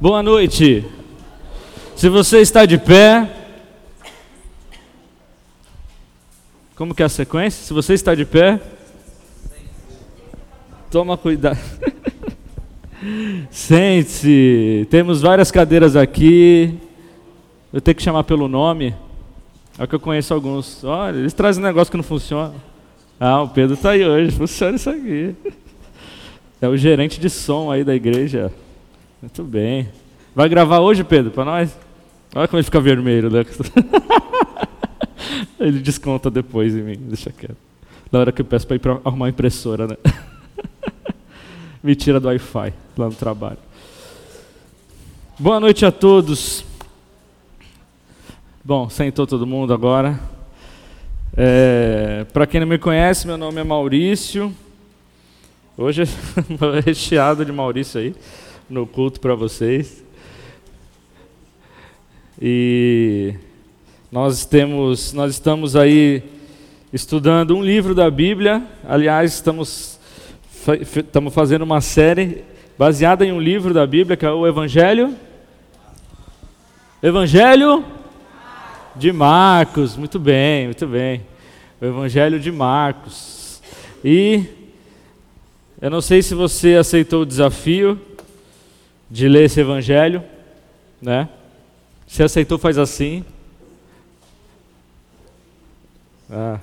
Boa noite. Se você está de pé. Como que é a sequência? Se você está de pé. Toma cuidado. Sente-se. Temos várias cadeiras aqui. Eu tenho que chamar pelo nome. É que eu conheço alguns. Olha, eles trazem um negócio que não funciona. Ah, o Pedro está aí hoje. Funciona isso aqui. É o gerente de som aí da igreja. Muito bem. Vai gravar hoje, Pedro, para nós? Olha como ele fica vermelho, né? ele desconta depois em mim, deixa quieto. Na hora que eu peço para ir arrumar uma impressora, né? Me tira do Wi-Fi lá no trabalho. Boa noite a todos. Bom, sentou todo mundo agora. É, para quem não me conhece, meu nome é Maurício. Hoje é recheado de Maurício aí no culto para vocês. E nós temos, nós estamos aí estudando um livro da Bíblia. Aliás, estamos estamos fazendo uma série baseada em um livro da Bíblia que é o Evangelho Evangelho de Marcos. Muito bem, muito bem. O Evangelho de Marcos. E eu não sei se você aceitou o desafio de ler esse evangelho, né? Se aceitou, faz assim. Ah,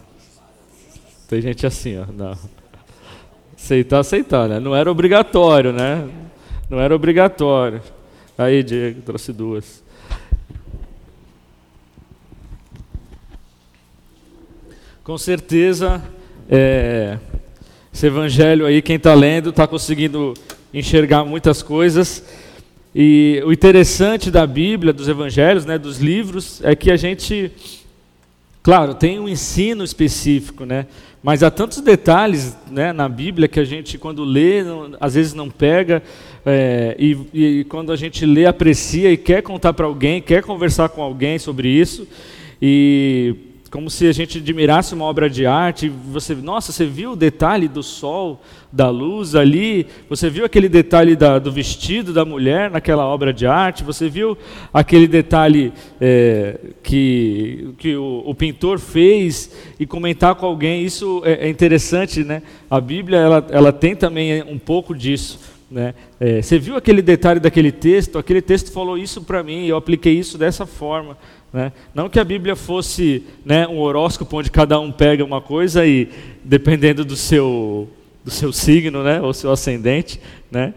tem gente assim, ó. Não. Aceitar, aceitar, né? Não era obrigatório, né? Não era obrigatório. Aí, Diego, trouxe duas. Com certeza, é, esse evangelho aí, quem está lendo, está conseguindo enxergar muitas coisas. E o interessante da Bíblia, dos evangelhos, né, dos livros, é que a gente, claro, tem um ensino específico, né, mas há tantos detalhes né, na Bíblia que a gente, quando lê, não, às vezes não pega, é, e, e quando a gente lê, aprecia e quer contar para alguém, quer conversar com alguém sobre isso. E como se a gente admirasse uma obra de arte, você, nossa, você viu o detalhe do sol, da luz ali, você viu aquele detalhe da, do vestido da mulher naquela obra de arte, você viu aquele detalhe é, que, que o, o, pintor fez e comentar com alguém, isso é, é interessante, né? A Bíblia ela, ela tem também um pouco disso. Né? É, você viu aquele detalhe daquele texto? Aquele texto falou isso para mim, eu apliquei isso dessa forma. Né? Não que a Bíblia fosse né, um horóscopo onde cada um pega uma coisa e, dependendo do seu, do seu signo, né, ou seu ascendente, né,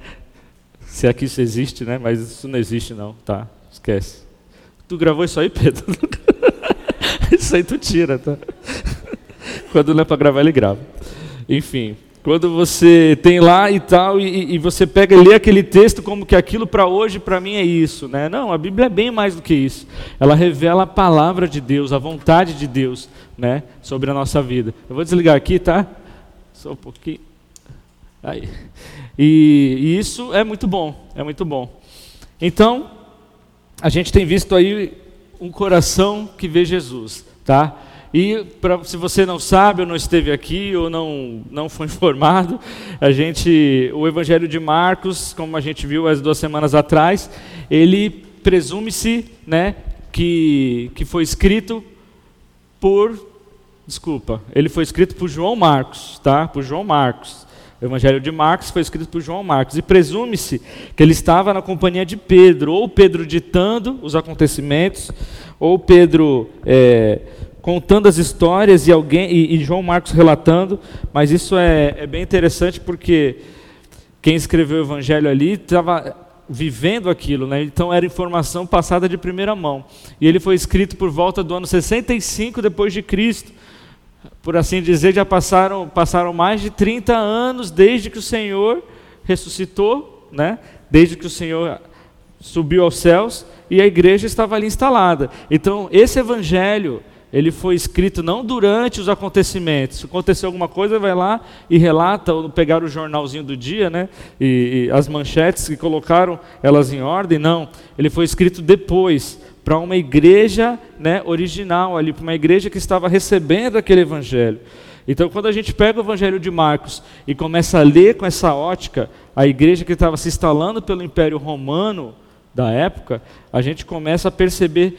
se aqui isso existe, né, mas isso não existe não, tá? Esquece. Tu gravou isso aí, Pedro? isso aí tu tira, tá? Quando não é para gravar, ele grava. Enfim, quando você tem lá e tal, e, e você pega e lê aquele texto como que aquilo para hoje, para mim é isso. Né? Não, a Bíblia é bem mais do que isso. Ela revela a palavra de Deus, a vontade de Deus né, sobre a nossa vida. Eu vou desligar aqui, tá? Só um pouquinho. Aí. E, e isso é muito bom, é muito bom. Então, a gente tem visto aí um coração que vê Jesus, tá? E pra, se você não sabe, ou não esteve aqui, ou não, não foi informado, a gente, o Evangelho de Marcos, como a gente viu as duas semanas atrás, ele presume-se né, que, que foi escrito por. Desculpa, ele foi escrito por João Marcos, tá? Por João Marcos. O Evangelho de Marcos foi escrito por João Marcos. E presume-se que ele estava na companhia de Pedro, ou Pedro ditando os acontecimentos, ou Pedro. É, contando as histórias e alguém e, e João Marcos relatando, mas isso é, é, bem interessante porque quem escreveu o Evangelho ali estava vivendo aquilo, né? então era informação passada de primeira mão. E ele foi escrito por volta do ano 65 depois de Cristo. Por assim dizer, já passaram, passaram mais de 30 anos desde que o Senhor ressuscitou, né? desde que o Senhor subiu aos céus e a igreja estava ali instalada. Então, esse evangelho ele foi escrito não durante os acontecimentos. Se aconteceu alguma coisa, vai lá e relata, ou pegar o jornalzinho do dia, né? E, e, as manchetes que colocaram elas em ordem. Não. Ele foi escrito depois, para uma igreja né, original ali, para uma igreja que estava recebendo aquele evangelho. Então, quando a gente pega o evangelho de Marcos e começa a ler com essa ótica, a igreja que estava se instalando pelo Império Romano da época, a gente começa a perceber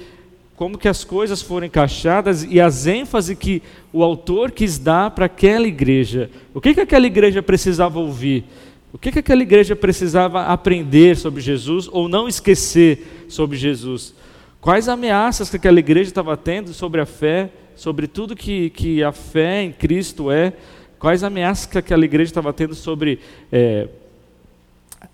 como que as coisas foram encaixadas e as ênfases que o autor quis dar para aquela igreja. O que, que aquela igreja precisava ouvir? O que, que aquela igreja precisava aprender sobre Jesus ou não esquecer sobre Jesus? Quais ameaças que aquela igreja estava tendo sobre a fé, sobre tudo que, que a fé em Cristo é? Quais ameaças que aquela igreja estava tendo sobre é,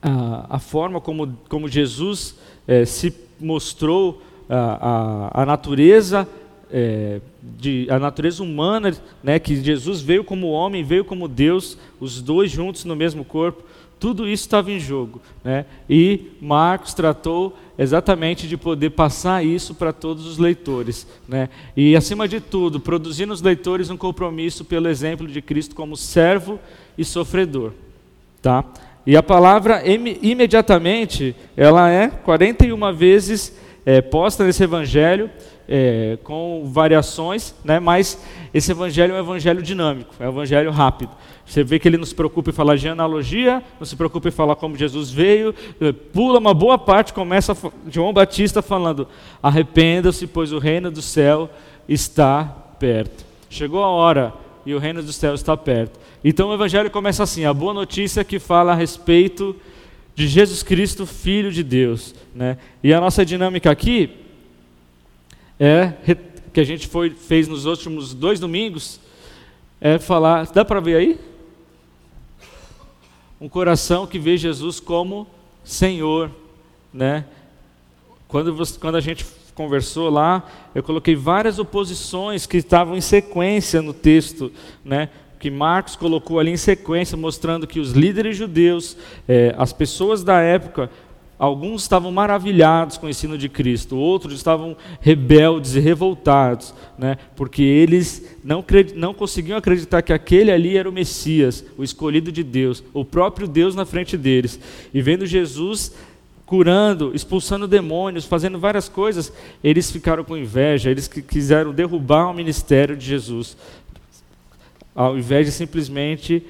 a, a, forma como, como Jesus é, se mostrou a, a, a natureza é, de, a natureza humana, né, que Jesus veio como homem, veio como Deus, os dois juntos no mesmo corpo, tudo isso estava em jogo. Né? E Marcos tratou exatamente de poder passar isso para todos os leitores. Né? E, acima de tudo, produzir nos leitores um compromisso pelo exemplo de Cristo como servo e sofredor. Tá? E a palavra imediatamente, ela é 41 vezes é, posta nesse evangelho, é, com variações, né, mas esse evangelho é um evangelho dinâmico, é um evangelho rápido. Você vê que ele não se preocupa em falar de analogia, não se preocupa em falar como Jesus veio, é, pula uma boa parte, começa João Batista falando: arrependa-se, pois o reino do céu está perto. Chegou a hora e o reino do céu está perto. Então o evangelho começa assim: a boa notícia que fala a respeito de Jesus Cristo, Filho de Deus. Né? E a nossa dinâmica aqui é que a gente foi, fez nos últimos dois domingos é falar. Dá para ver aí? Um coração que vê Jesus como Senhor, né? Quando, você, quando a gente conversou lá, eu coloquei várias oposições que estavam em sequência no texto, né? que Marcos colocou ali em sequência, mostrando que os líderes judeus, é, as pessoas da época, alguns estavam maravilhados com o ensino de Cristo, outros estavam rebeldes e revoltados, né, porque eles não, não conseguiam acreditar que aquele ali era o Messias, o escolhido de Deus, o próprio Deus na frente deles. E vendo Jesus curando, expulsando demônios, fazendo várias coisas, eles ficaram com inveja, eles quiseram derrubar o ministério de Jesus ao invés de simplesmente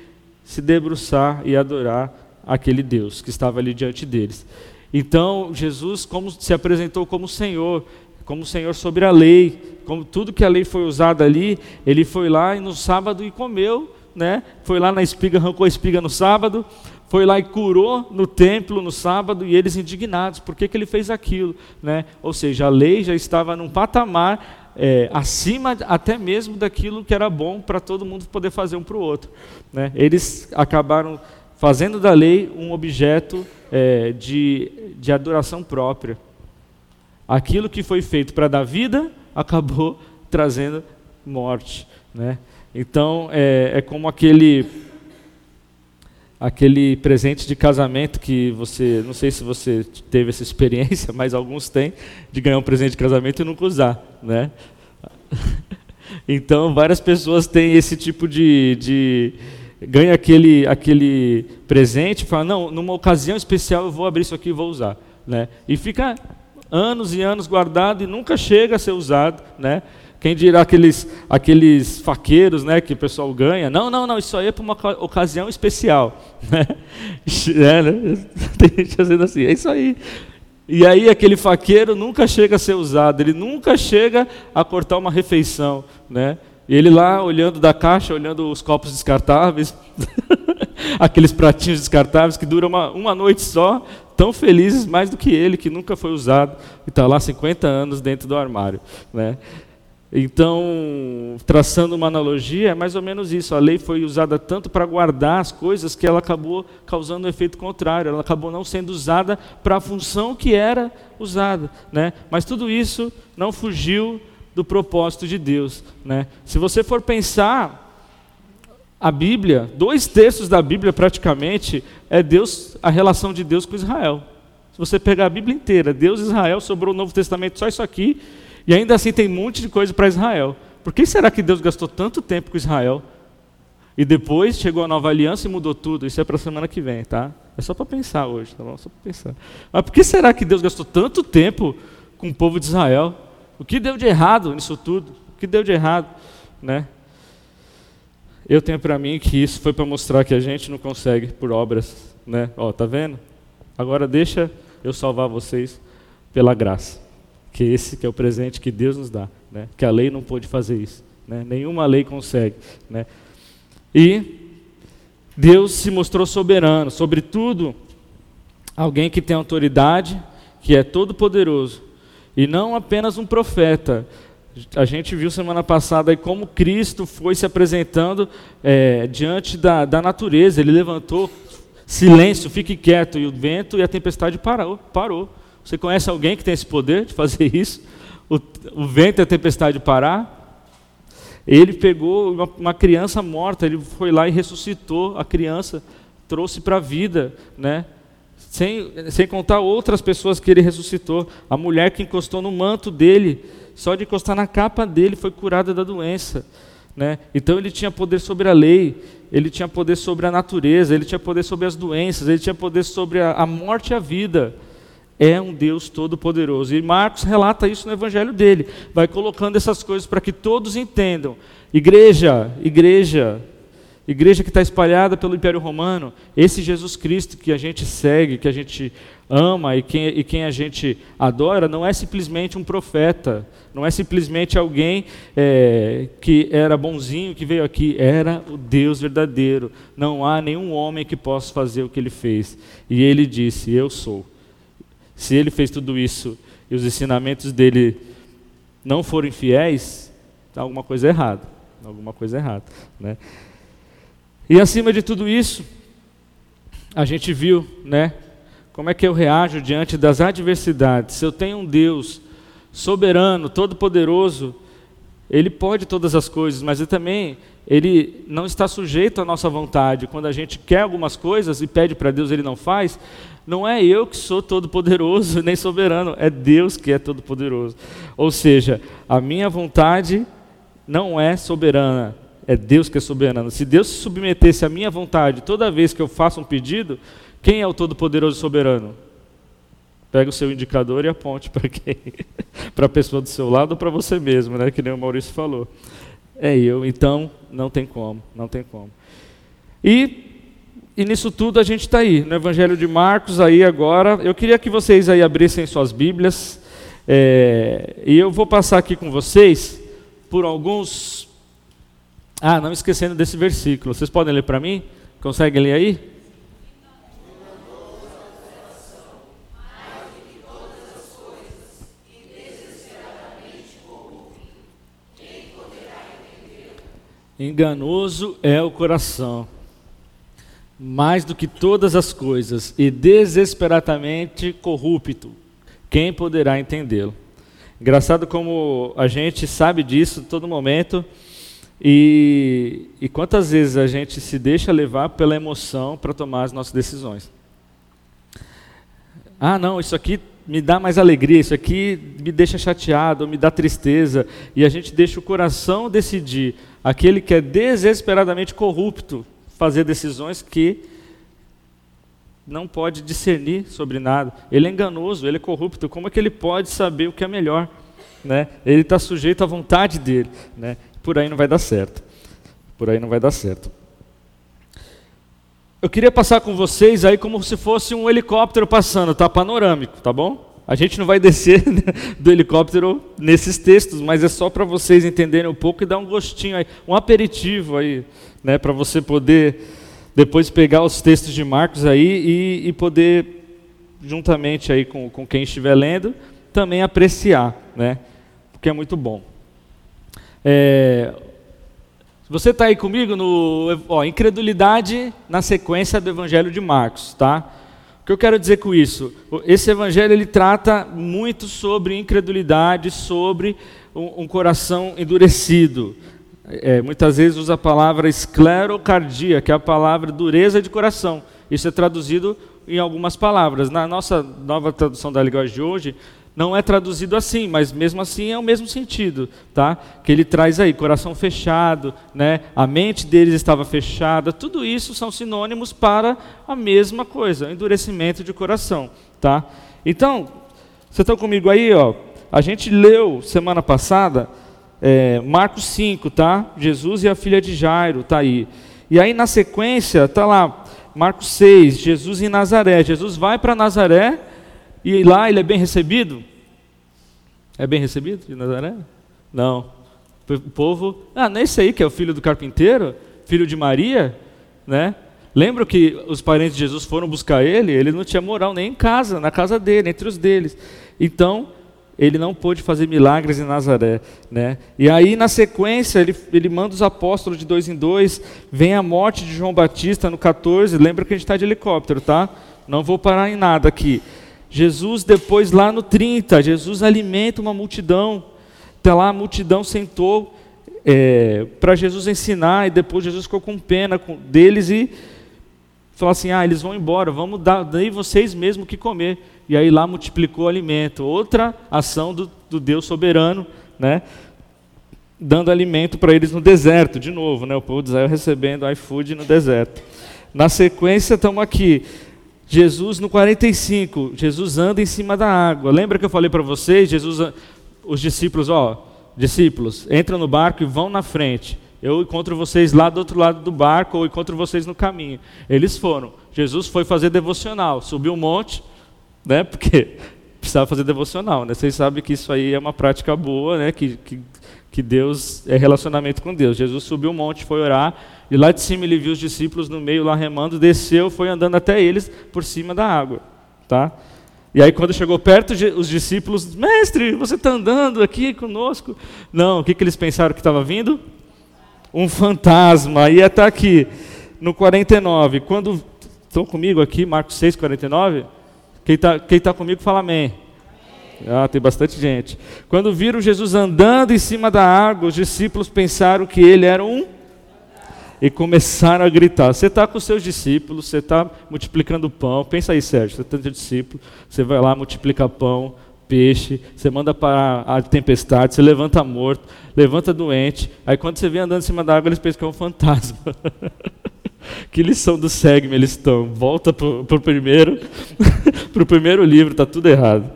se debruçar e adorar aquele Deus que estava ali diante deles. Então, Jesus como se apresentou como Senhor, como Senhor sobre a lei, como tudo que a lei foi usada ali, ele foi lá e no sábado e comeu, né? Foi lá na espiga, arrancou a espiga no sábado, foi lá e curou no templo no sábado e eles indignados, por que, que ele fez aquilo, né? Ou seja, a lei já estava num patamar é, acima até mesmo daquilo que era bom para todo mundo poder fazer um para o outro. Né? Eles acabaram fazendo da lei um objeto é, de, de adoração própria. Aquilo que foi feito para dar vida acabou trazendo morte. Né? Então é, é como aquele aquele presente de casamento que você, não sei se você teve essa experiência, mas alguns têm, de ganhar um presente de casamento e nunca usar, né? Então, várias pessoas têm esse tipo de, de ganha aquele, aquele presente e fala, não, numa ocasião especial eu vou abrir isso aqui e vou usar. Né? E fica anos e anos guardado e nunca chega a ser usado. Né? Quem dirá aqueles, aqueles faqueiros né, que o pessoal ganha? Não, não, não, isso aí é para uma ocasião especial. Né? É, né? Tem gente fazendo assim, é isso aí. E aí aquele faqueiro nunca chega a ser usado, ele nunca chega a cortar uma refeição, né? Ele lá olhando da caixa, olhando os copos descartáveis, aqueles pratinhos descartáveis que duram uma, uma noite só, tão felizes mais do que ele, que nunca foi usado, e está lá 50 anos dentro do armário. Né? Então, traçando uma analogia, é mais ou menos isso. A lei foi usada tanto para guardar as coisas que ela acabou causando um efeito contrário. Ela acabou não sendo usada para a função que era usada. Né? Mas tudo isso não fugiu do propósito de Deus. Né? Se você for pensar, a Bíblia, dois terços da Bíblia praticamente, é Deus, a relação de Deus com Israel. Se você pegar a Bíblia inteira, Deus e Israel, sobrou o Novo Testamento só isso aqui e ainda assim tem um monte de coisa para Israel. Por que será que Deus gastou tanto tempo com Israel? E depois chegou a nova aliança e mudou tudo. Isso é para a semana que vem, tá? É só para pensar hoje, tá bom? Só para pensar. Mas por que será que Deus gastou tanto tempo com o povo de Israel? O que deu de errado nisso tudo? O que deu de errado, né? Eu tenho para mim que isso foi para mostrar que a gente não consegue por obras, né? Ó, tá vendo? Agora deixa eu salvar vocês pela graça. Que esse que é o presente que Deus nos dá, né? Que a lei não pôde fazer isso, né? Nenhuma lei consegue, né? E Deus se mostrou soberano, sobretudo alguém que tem autoridade, que é todo poderoso, e não apenas um profeta, a gente viu semana passada como Cristo foi se apresentando é, diante da, da natureza. Ele levantou silêncio, fique quieto, e o vento e a tempestade parou. parou. Você conhece alguém que tem esse poder de fazer isso? O, o vento e a tempestade parar? Ele pegou uma, uma, criança morta, ele foi lá e ressuscitou a criança, trouxe para a vida, né? Sem, sem contar outras pessoas que ele ressuscitou. A mulher que encostou no manto dele só de encostar na capa dele foi curada da doença. Né? Então ele tinha poder sobre a lei, ele tinha poder sobre a natureza, ele tinha poder sobre as doenças, ele tinha poder sobre a, a morte e a vida. É um Deus todo-poderoso. E Marcos relata isso no evangelho dele. Vai colocando essas coisas para que todos entendam. Igreja, igreja, igreja que está espalhada pelo Império Romano, esse Jesus Cristo que a gente segue, que a gente ama e quem, e quem a gente adora, não é simplesmente um profeta, não é simplesmente alguém é, que era bonzinho, que veio aqui, era o Deus verdadeiro. Não há nenhum homem que possa fazer o que ele fez. E ele disse: Eu sou. Se ele fez tudo isso e os ensinamentos dele não forem fiéis, está alguma coisa errada. Alguma coisa errada. Né? E acima de tudo isso, a gente viu, né? Como é que eu reajo diante das adversidades? Se eu tenho um Deus soberano, todo-poderoso, ele pode todas as coisas, mas ele também ele não está sujeito à nossa vontade. Quando a gente quer algumas coisas e pede para Deus, ele não faz. Não é eu que sou todo-poderoso nem soberano, é Deus que é todo-poderoso. Ou seja, a minha vontade não é soberana, é Deus que é soberano. Se Deus se submetesse à minha vontade toda vez que eu faço um pedido, quem é o Todo-Poderoso Soberano? Pega o seu indicador e aponte para quem? para a pessoa do seu lado ou para você mesmo, né? Que nem o Maurício falou. É eu, então não tem como, não tem como. E, e nisso tudo a gente está aí, no Evangelho de Marcos, aí agora. Eu queria que vocês aí abrissem suas Bíblias. É, e eu vou passar aqui com vocês por alguns ah, não esquecendo desse versículo. Vocês podem ler para mim? Conseguem ler aí? Enganoso é o coração, mais do que todas as coisas, e desesperadamente corrupto. Quem poderá entendê-lo? Engraçado como a gente sabe disso todo momento e, e quantas vezes a gente se deixa levar pela emoção para tomar as nossas decisões? Ah, não, isso aqui me dá mais alegria, isso aqui me deixa chateado, me dá tristeza, e a gente deixa o coração decidir, aquele que é desesperadamente corrupto, fazer decisões que não pode discernir sobre nada. Ele é enganoso, ele é corrupto, como é que ele pode saber o que é melhor? Né? Ele está sujeito à vontade dele. Né? Por aí não vai dar certo. Por aí não vai dar certo. Eu queria passar com vocês aí como se fosse um helicóptero passando, tá panorâmico, tá bom? A gente não vai descer do helicóptero nesses textos, mas é só para vocês entenderem um pouco e dar um gostinho aí, um aperitivo aí, né, para você poder depois pegar os textos de Marcos aí e, e poder juntamente aí com, com quem estiver lendo também apreciar, né? Porque é muito bom. É, você está aí comigo no ó, incredulidade na sequência do Evangelho de Marcos, tá? O que eu quero dizer com isso? Esse Evangelho ele trata muito sobre incredulidade, sobre um, um coração endurecido. É, muitas vezes usa a palavra esclerocardia, que é a palavra dureza de coração. Isso é traduzido em algumas palavras. Na nossa nova tradução da linguagem de hoje, não é traduzido assim, mas mesmo assim é o mesmo sentido, tá? Que ele traz aí coração fechado, né? A mente deles estava fechada. Tudo isso são sinônimos para a mesma coisa, endurecimento de coração, tá? Então, vocês estão comigo aí, ó? A gente leu semana passada é, Marcos 5, tá? Jesus e a filha de Jairo, tá aí. E aí na sequência tá lá Marcos 6, Jesus em Nazaré. Jesus vai para Nazaré E lá ele é bem recebido? É bem recebido de Nazaré? Não. O povo, ah, não é esse aí que é o filho do carpinteiro? Filho de Maria? Né? Lembra que os parentes de Jesus foram buscar ele? Ele não tinha moral nem em casa, na casa dele, entre os deles. Então, ele não pôde fazer milagres em Nazaré. Né? E aí, na sequência, ele, ele manda os apóstolos de dois em dois, vem a morte de João Batista no 14, lembra que a gente está de helicóptero, tá? Não vou parar em nada aqui. Jesus, depois lá no 30, Jesus alimenta uma multidão. Até lá a multidão sentou é, para Jesus ensinar, e depois Jesus ficou com pena deles e falou assim: Ah, eles vão embora, vamos dar daí vocês mesmo que comer e aí lá multiplicou o alimento. Outra ação do, do Deus soberano, né? Dando alimento para eles no deserto, de novo, né? O povo de Israel recebendo iFood no deserto. Na sequência, estamos aqui. Jesus no 45, Jesus anda em cima da água. Lembra que eu falei para vocês? Jesus, os discípulos, ó, discípulos, entram no barco e vão na frente. Eu encontro vocês lá do outro lado do barco ou encontro vocês no caminho. Eles foram. Jesus foi fazer devocional, subiu um monte, né? Porque precisava fazer devocional, né? Vocês sabem que isso aí é uma prática boa, né? Que, que, que Deus é relacionamento com Deus. Jesus subiu um monte, foi orar, e lá de cima ele viu os discípulos no meio lá remando, desceu, foi andando até eles por cima da água, tá? E aí quando chegou perto, os discípulos, mestre, você está andando aqui conosco? Não, o que, que eles pensaram que estava vindo? Um fantasma, ia estar tá aqui no 49. Quando estão comigo aqui, Marcos 6, 49? Quem está quem tá comigo fala amém. Ah, tem bastante gente. Quando viram Jesus andando em cima da água, os discípulos pensaram que ele era um. E começaram a gritar. Você está com seus discípulos, você está multiplicando pão. Pensa aí, Sérgio, você está teu discípulo, você vai lá, multiplica pão, peixe, você manda para a tempestade, você levanta morto, levanta doente. Aí quando você vem andando em cima da água, eles pensam que é um fantasma. Que lição do Segme eles estão? Volta para o primeiro, pro primeiro livro, está tudo errado.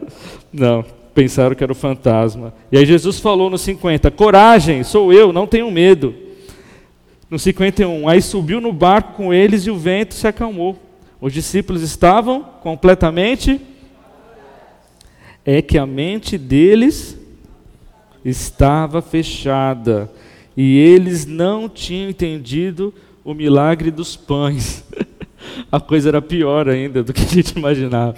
Não, pensaram que era o fantasma. E aí Jesus falou no 50, coragem, sou eu, não tenho medo. No 51, aí subiu no barco com eles e o vento se acalmou. Os discípulos estavam completamente. É que a mente deles estava fechada e eles não tinham entendido o milagre dos pães. a coisa era pior ainda do que a gente imaginava.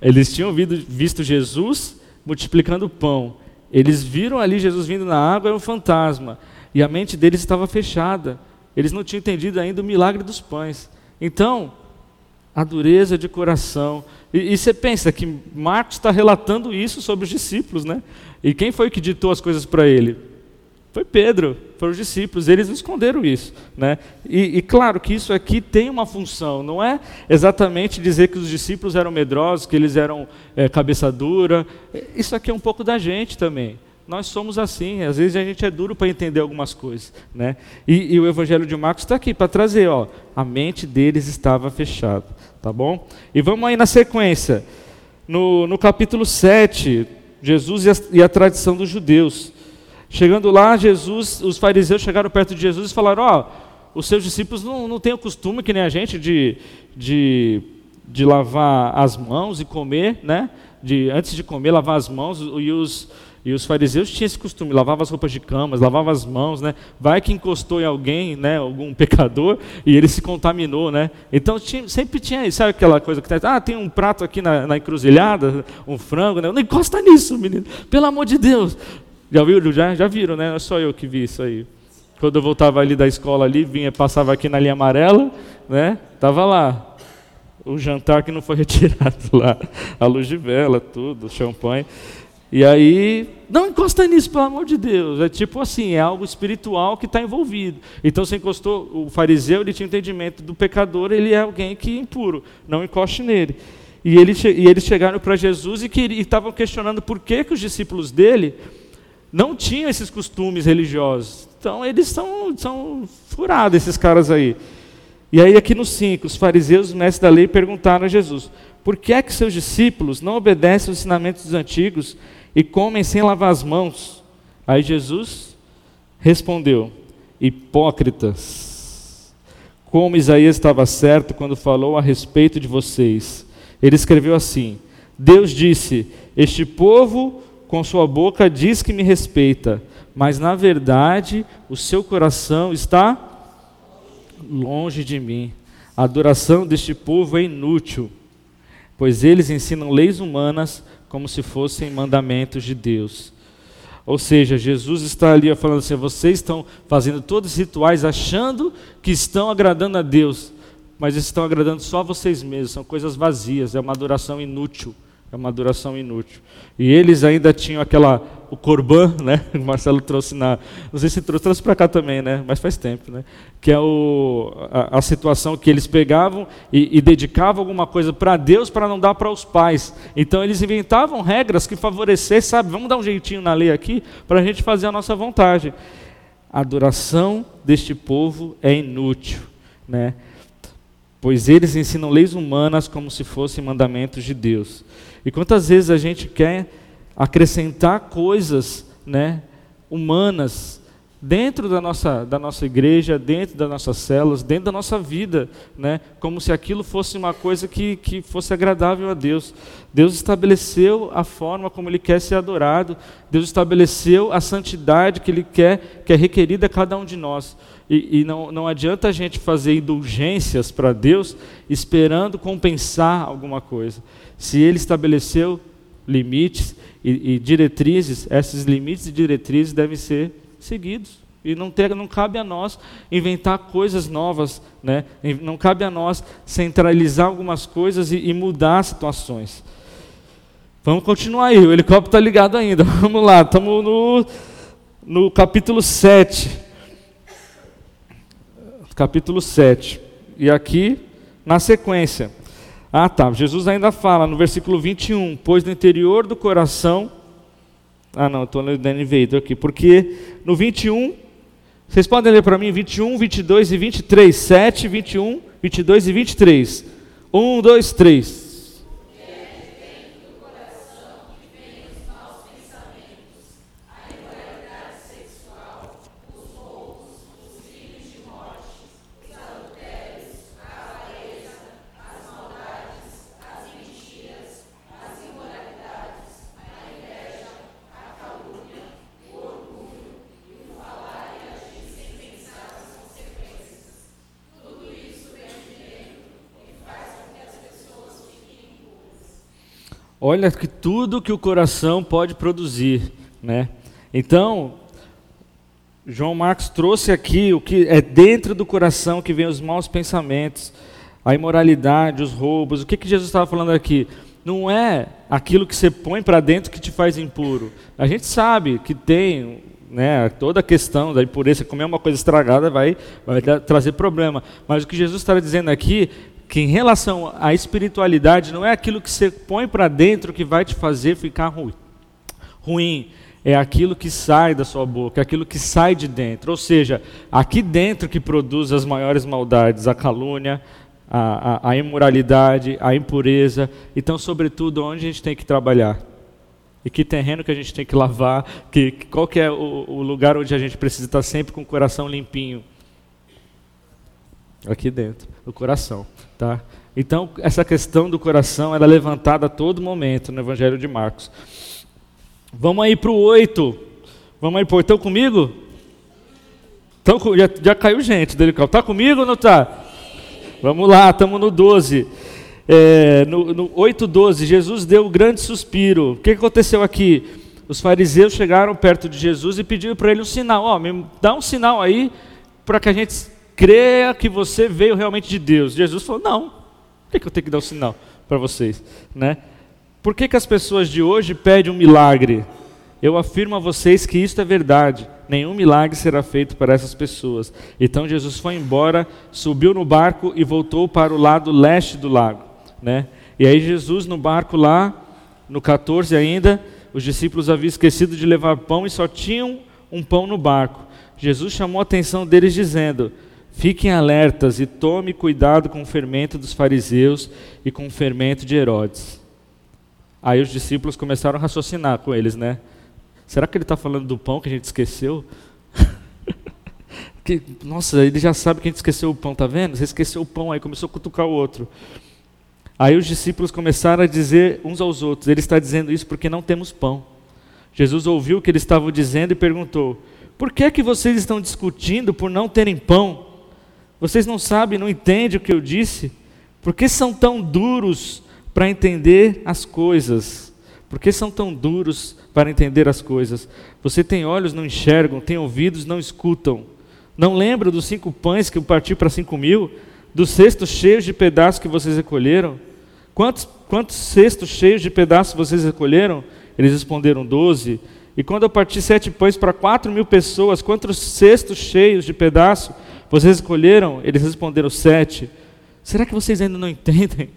Eles tinham visto Jesus multiplicando pão. Eles viram ali Jesus vindo na água, era um fantasma. E a mente deles estava fechada. Eles não tinham entendido ainda o milagre dos pães. Então, a dureza de coração. E, e você pensa que Marcos está relatando isso sobre os discípulos, né? E quem foi que ditou as coisas para ele? Foi Pedro, foram os discípulos, eles esconderam isso. Né? E, e, claro que isso aqui tem uma função, não é exatamente dizer que os discípulos eram medrosos, que eles eram é, cabeça dura. Isso aqui é um pouco da gente também. Nós somos assim, às vezes a gente é duro para entender algumas coisas. Né? E, e o Evangelho de Marcos está aqui para trazer, ó, a mente deles estava fechada. Tá bom? E vamos aí na sequência. No, no capítulo 7, Jesus e a, e a tradição dos judeus. Chegando lá, Jesus, os fariseus chegaram perto de Jesus e falaram: Ó, oh, os seus discípulos não, não têm o costume, que nem a gente, de, de, de lavar as mãos e comer, né? De, antes de comer, lavar as mãos. E os, e os fariseus tinham esse costume, lavavam as roupas de camas, lavavam as mãos, né? Vai que encostou em alguém, né? Algum pecador, e ele se contaminou, né? Então tinha, sempre tinha isso, sabe aquela coisa que tá, ah, tem um prato aqui na, na encruzilhada, um frango, né? Não encosta nisso, menino, pelo amor de Deus. Já viram? Já, já viram, né? Não é só eu que vi isso aí. Quando eu voltava ali da escola ali, vinha, passava aqui na linha amarela, né? Tava lá. O jantar que não foi retirado lá. A luz de vela, tudo, champanhe. E aí, não encosta nisso, pelo amor de Deus. É tipo assim, é algo espiritual que está envolvido. Então você encostou, o fariseu ele tinha entendimento do pecador, ele é alguém que é impuro. Não encoste nele. E, ele, e eles chegaram para Jesus e estavam questionando por que, que os discípulos dele não tinham esses costumes religiosos. Então eles são, são furados, esses caras aí. E aí aqui no 5, os fariseus, mestres da lei, perguntaram a Jesus, por que é que seus discípulos não obedecem aos ensinamentos dos antigos e comem sem lavar as mãos? Aí Jesus respondeu, hipócritas, como Isaías estava certo quando falou a respeito de vocês. Ele escreveu assim, Deus disse: Este povo com sua boca diz que me respeita, mas na verdade o seu coração está longe de mim. A adoração deste povo é inútil, pois eles ensinam leis humanas como se fossem mandamentos de Deus. Ou seja, Jesus está ali falando assim: vocês estão fazendo todos os rituais achando que estão agradando a Deus, mas estão agradando só a vocês mesmos, são coisas vazias, é uma adoração inútil. É uma adoração inútil. E eles ainda tinham aquela, o corban, né? O Marcelo trouxe na. Não sei se trouxe, trouxe para cá também, né? Mas faz tempo, né? Que é o, a, a situação que eles pegavam e, e dedicavam alguma coisa para Deus para não dar para os pais. Então eles inventavam regras que favorecessem, sabe? Vamos dar um jeitinho na lei aqui para a gente fazer a nossa vontade. A adoração deste povo é inútil, né? Pois eles ensinam leis humanas como se fossem mandamentos de Deus. E quantas vezes a gente quer acrescentar coisas né, humanas dentro da nossa, da nossa igreja, dentro das nossas células, dentro da nossa vida, né, como se aquilo fosse uma coisa que, que fosse agradável a Deus. Deus estabeleceu a forma como Ele quer ser adorado, Deus estabeleceu a santidade que Ele quer, que é requerida a cada um de nós. E, e não, não adianta a gente fazer indulgências para Deus esperando compensar alguma coisa. Se Ele estabeleceu limites e, e diretrizes, esses limites e diretrizes devem ser seguidos. E não, ter, não cabe a nós inventar coisas novas, né? não cabe a nós centralizar algumas coisas e, e mudar situações. Vamos continuar aí, o helicóptero está ligado ainda. Vamos lá, estamos no, no capítulo 7 capítulo 7. E aqui, na sequência. Ah, tá. Jesus ainda fala no versículo 21, pois no interior do coração. Ah, não, estou lendo Vader aqui. Porque no 21, vocês podem ler para mim 21, 22 e 23. 7, 21, 22 e 23. 1, 2, 3. Olha que tudo que o coração pode produzir, né? Então, João Marcos trouxe aqui o que é dentro do coração que vem os maus pensamentos, a imoralidade, os roubos. O que, que Jesus estava falando aqui? Não é aquilo que você põe para dentro que te faz impuro. A gente sabe que tem né, toda a questão da impureza, comer uma coisa estragada vai, vai trazer problema. Mas o que Jesus está dizendo aqui que em relação à espiritualidade não é aquilo que você põe para dentro que vai te fazer ficar ruim. Ruim é aquilo que sai da sua boca, é aquilo que sai de dentro. Ou seja, aqui dentro que produz as maiores maldades, a calúnia, a, a, a imoralidade, a impureza. Então, sobretudo, onde a gente tem que trabalhar? E que terreno que a gente tem que lavar? Que, qual que é o, o lugar onde a gente precisa estar sempre com o coração limpinho? Aqui dentro, no coração. Tá? Então, essa questão do coração era é levantada a todo momento no Evangelho de Marcos. Vamos aí para o 8. Vamos aí 8. Estão comigo? Já, já caiu gente dele. Está comigo ou não está? Vamos lá, estamos no 12. É, no, no 8, 12, Jesus deu um grande suspiro. O que aconteceu aqui? Os fariseus chegaram perto de Jesus e pediram para ele um sinal. Ó, oh, me dá um sinal aí para que a gente creia que você veio realmente de Deus. Jesus falou: não, por que, eu tenho que dar um sinal para vocês? Né? Por que, que as pessoas de hoje pedem um milagre? Eu afirmo a vocês que isto é verdade. Nenhum milagre será feito para essas pessoas. Então Jesus foi embora, subiu no barco e voltou para o lado leste do lago. Né? E aí Jesus no barco lá, no 14 ainda, os discípulos haviam esquecido de levar pão e só tinham um pão no barco. Jesus chamou a atenção deles dizendo: Fiquem alertas e tome cuidado com o fermento dos fariseus e com o fermento de Herodes. Aí os discípulos começaram a raciocinar com eles, né? Será que ele está falando do pão que a gente esqueceu? que, nossa, ele já sabe que a gente esqueceu o pão, tá vendo? Você esqueceu o pão aí, começou a cutucar o outro. Aí os discípulos começaram a dizer uns aos outros: Ele está dizendo isso porque não temos pão. Jesus ouviu o que eles estavam dizendo e perguntou: Por que é que vocês estão discutindo por não terem pão? Vocês não sabem, não entendem o que eu disse? Por que são tão duros para entender as coisas? Por que são tão duros para entender as coisas? Você tem olhos, não enxergam, tem ouvidos, não escutam. Não lembra dos cinco pães que eu parti para cinco mil? Dos cestos cheios de pedaços que vocês recolheram? Quantos, quantos cestos cheios de pedaços vocês recolheram? Eles responderam, doze. E quando eu parti sete pães para quatro mil pessoas, quantos cestos cheios de pedaços vocês recolheram? Eles responderam, sete. Será que vocês ainda não entendem?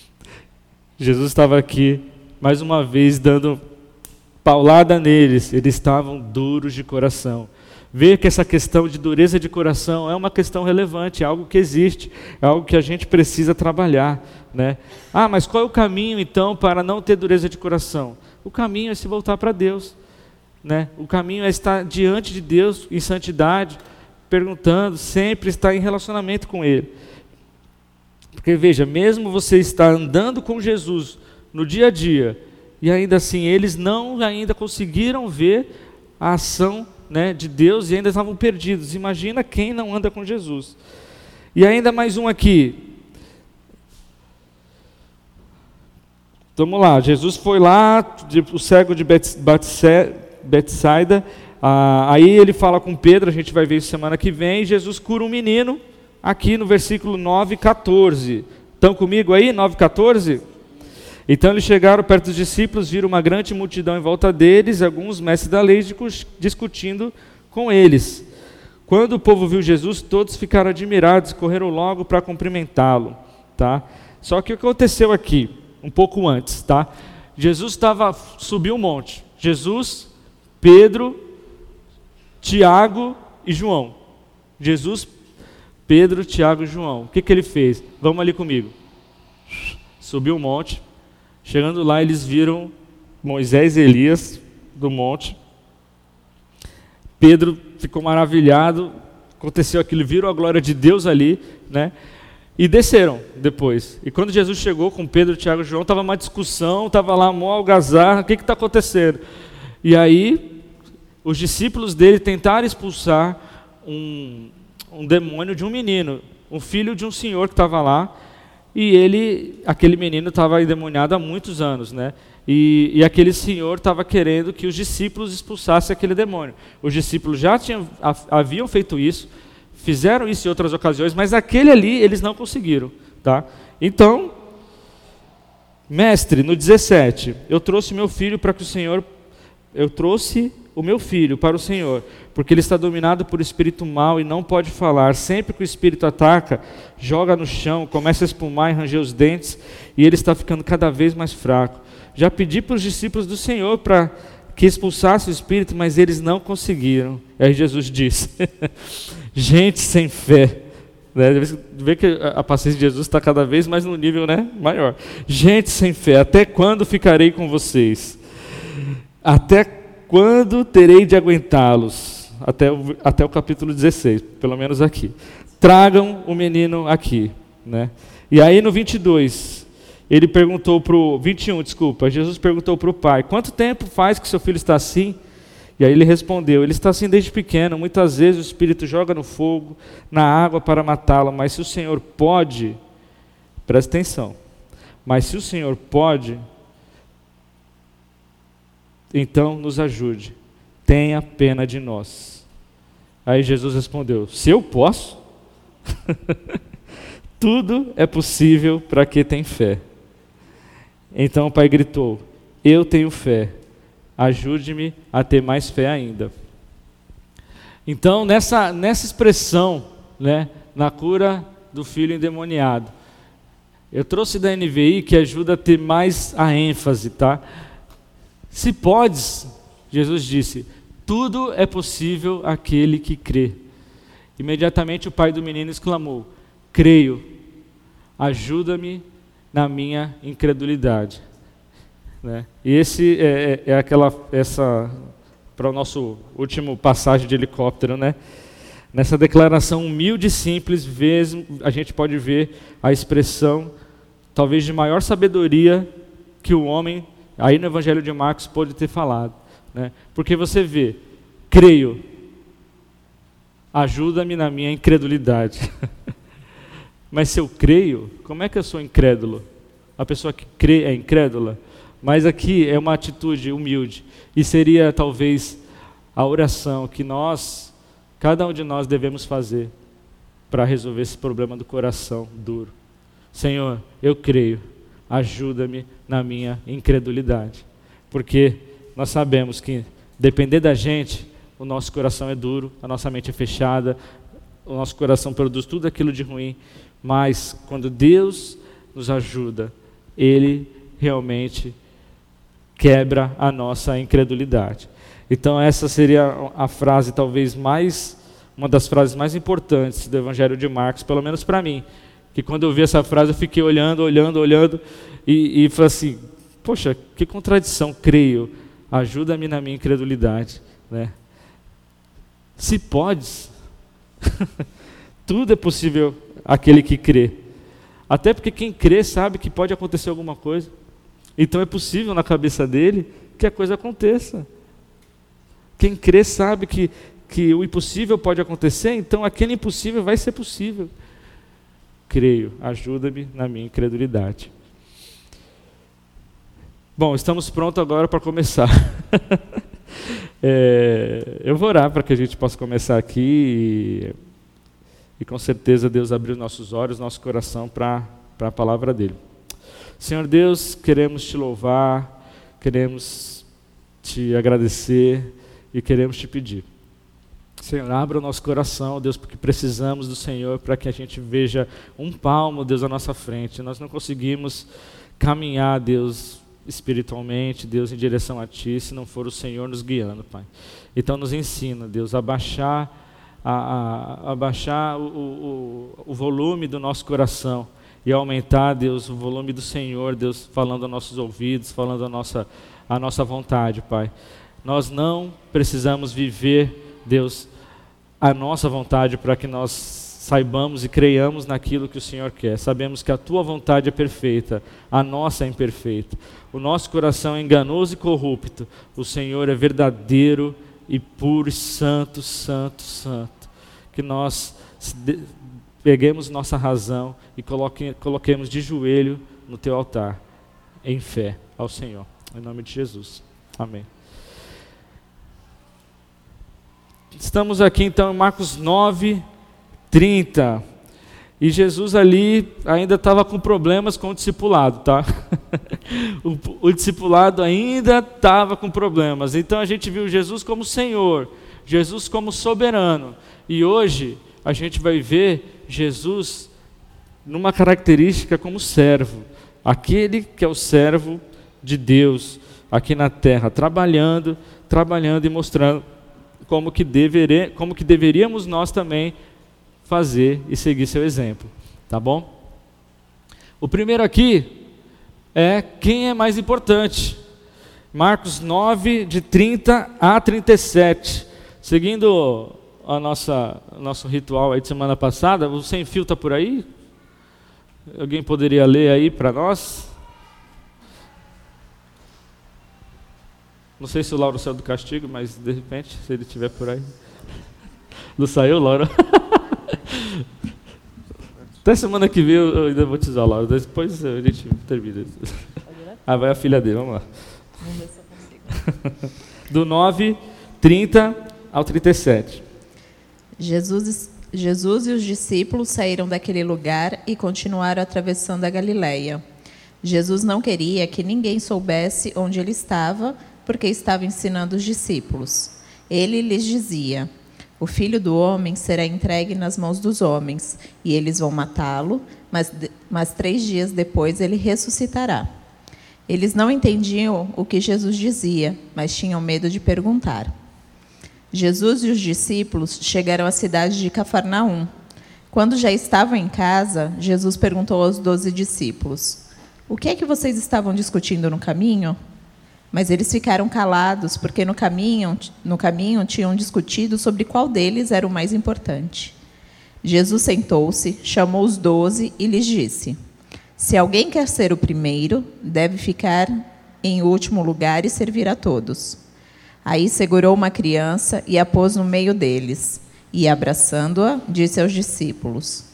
Jesus estava aqui, mais uma vez, dando paulada neles. Eles estavam duros de coração ver que essa questão de dureza de coração é uma questão relevante, é algo que existe, é algo que a gente precisa trabalhar. Né? Ah, mas qual é o caminho então para não ter dureza de coração? O caminho é se voltar para Deus. Né? O caminho é estar diante de Deus em santidade, perguntando, sempre estar em relacionamento com Ele. Porque veja, mesmo você estar andando com Jesus no dia a dia, e ainda assim eles não ainda conseguiram ver a ação né, de Deus e ainda estavam perdidos. Imagina quem não anda com Jesus. E ainda mais um aqui. Vamos lá, Jesus foi lá, de, o cego de Betsaida, ah, aí ele fala com Pedro, a gente vai ver isso semana que vem, Jesus cura um menino, aqui no versículo 9, 14. Estão comigo aí, 9, 14? Então eles chegaram perto dos discípulos, viram uma grande multidão em volta deles, alguns mestres da lei discutindo com eles. Quando o povo viu Jesus, todos ficaram admirados, correram logo para cumprimentá-lo, tá? Só que o que aconteceu aqui, um pouco antes, tá? Jesus estava subiu um monte. Jesus, Pedro, Tiago e João. Jesus, Pedro, Tiago e João. O que, que ele fez? Vamos ali comigo. Subiu um monte, Chegando lá, eles viram Moisés e Elias do monte. Pedro ficou maravilhado, aconteceu aquilo, viram a glória de Deus ali, né? E desceram depois. E quando Jesus chegou com Pedro, Tiago e João, estava uma discussão, estava lá mó algazarra, o que está acontecendo? E aí, os discípulos dele tentaram expulsar um, um demônio de um menino, um filho de um senhor que estava lá, e ele, aquele menino estava endemoniado há muitos anos, né? E, e aquele senhor estava querendo que os discípulos expulsassem aquele demônio. Os discípulos já tinham, haviam feito isso, fizeram isso em outras ocasiões, mas aquele ali eles não conseguiram, tá? Então, mestre, no 17, eu trouxe meu filho para que o Senhor, eu trouxe o meu filho para o Senhor, porque ele está dominado por espírito mau e não pode falar. Sempre que o espírito ataca, joga no chão, começa a espumar e ranger os dentes, e ele está ficando cada vez mais fraco. Já pedi para os discípulos do Senhor para que expulsasse o espírito, mas eles não conseguiram. Aí Jesus disse: Gente sem fé. Né? Vê que a paciência de Jesus está cada vez mais no nível né, maior. Gente sem fé, até quando ficarei com vocês? Até quando terei de aguentá-los? Até o, até o capítulo 16, pelo menos aqui. Tragam o menino aqui. Né? E aí no 22, ele perguntou para o. 21, desculpa. Jesus perguntou para o pai: Quanto tempo faz que seu filho está assim? E aí ele respondeu: Ele está assim desde pequeno. Muitas vezes o espírito joga no fogo, na água para matá-lo. Mas se o Senhor pode, preste atenção. Mas se o Senhor pode, então nos ajude, tenha pena de nós. Aí Jesus respondeu: Se eu posso, tudo é possível para quem tem fé. Então o pai gritou: Eu tenho fé, ajude-me a ter mais fé ainda. Então, nessa, nessa expressão, né, na cura do filho endemoniado, eu trouxe da NVI que ajuda a ter mais a ênfase, tá? Se podes, Jesus disse, tudo é possível aquele que crê. Imediatamente o pai do menino exclamou: Creio, ajuda-me na minha incredulidade. Né? E esse é, é, é aquela essa para o nosso último passagem de helicóptero, né? Nessa declaração humilde e simples, a gente pode ver a expressão talvez de maior sabedoria que o homem, aí no Evangelho de Marcos, pode ter falado. Né? Porque você vê, creio, ajuda-me na minha incredulidade. Mas se eu creio, como é que eu sou incrédulo? A pessoa que crê é incrédula? Mas aqui é uma atitude humilde. E seria talvez a oração que nós, cada um de nós, devemos fazer para resolver esse problema do coração duro. Senhor, eu creio, ajuda-me na minha incredulidade. Porque nós sabemos que, depender da gente, o nosso coração é duro, a nossa mente é fechada, o nosso coração produz tudo aquilo de ruim, mas quando Deus nos ajuda, Ele realmente quebra a nossa incredulidade. Então essa seria a frase talvez mais uma das frases mais importantes do Evangelho de Marcos, pelo menos para mim, que quando eu vi essa frase eu fiquei olhando, olhando, olhando e, e falei assim, poxa, que contradição, creio, ajuda-me na minha incredulidade, né? Se podes, tudo é possível aquele que crê. Até porque quem crê sabe que pode acontecer alguma coisa. Então é possível na cabeça dele que a coisa aconteça. Quem crê sabe que, que o impossível pode acontecer, então aquele impossível vai ser possível. Creio, ajuda-me na minha incredulidade. Bom, estamos prontos agora para começar. é, eu vou orar para que a gente possa começar aqui e, e com certeza Deus abriu nossos olhos, nosso coração para a palavra dele. Senhor Deus, queremos te louvar, queremos te agradecer e queremos te pedir. Senhor, abra o nosso coração, Deus, porque precisamos do Senhor para que a gente veja um palmo, Deus, à nossa frente. Nós não conseguimos caminhar, Deus, espiritualmente, Deus, em direção a Ti, se não for o Senhor nos guiando, Pai. Então nos ensina, Deus, a baixar, a, a, a baixar o, o, o volume do nosso coração e aumentar, Deus, o volume do Senhor, Deus, falando aos nossos ouvidos, falando a nossa, a nossa vontade, Pai. Nós não precisamos viver, Deus, a nossa vontade para que nós saibamos e creiamos naquilo que o Senhor quer. Sabemos que a tua vontade é perfeita, a nossa é imperfeita. O nosso coração é enganoso e corrupto. O Senhor é verdadeiro e puro, e santo, santo, santo. Que nós peguemos nossa razão e coloque, coloquemos de joelho no teu altar, em fé ao Senhor. Em nome de Jesus. Amém. Estamos aqui então em Marcos 9, 30. E Jesus ali ainda estava com problemas com o discipulado, tá? o, o discipulado ainda estava com problemas. Então a gente viu Jesus como Senhor, Jesus como soberano. E hoje a gente vai ver Jesus numa característica como servo, aquele que é o servo de Deus aqui na terra, trabalhando, trabalhando e mostrando como que, devere, como que deveríamos nós também fazer e seguir seu exemplo, tá bom? O primeiro aqui é quem é mais importante. Marcos 9, de 30 a 37. Seguindo a nossa nosso ritual aí de semana passada, o sem fio está por aí? Alguém poderia ler aí para nós? Não sei se o Lauro saiu do castigo, mas de repente, se ele estiver por aí. Não saiu, Lauro? Até semana que vem eu ainda vou te usar. Depois a gente termina. Ah, vai a filha dele, vamos lá. Vamos ver se eu consigo. Do 9, 30 ao 37. Jesus, Jesus e os discípulos saíram daquele lugar e continuaram atravessando a Galileia. Jesus não queria que ninguém soubesse onde ele estava, porque estava ensinando os discípulos. Ele lhes dizia: O filho do homem será entregue nas mãos dos homens, e eles vão matá-lo, mas, mas três dias depois ele ressuscitará. Eles não entendiam o que Jesus dizia, mas tinham medo de perguntar. Jesus e os discípulos chegaram à cidade de Cafarnaum. Quando já estavam em casa, Jesus perguntou aos doze discípulos: O que é que vocês estavam discutindo no caminho? Mas eles ficaram calados, porque no caminho, no caminho tinham discutido sobre qual deles era o mais importante. Jesus sentou-se, chamou os doze e lhes disse: Se alguém quer ser o primeiro, deve ficar em último lugar e servir a todos. Aí segurou uma criança e a pôs no meio deles, e abraçando-a, disse aos discípulos: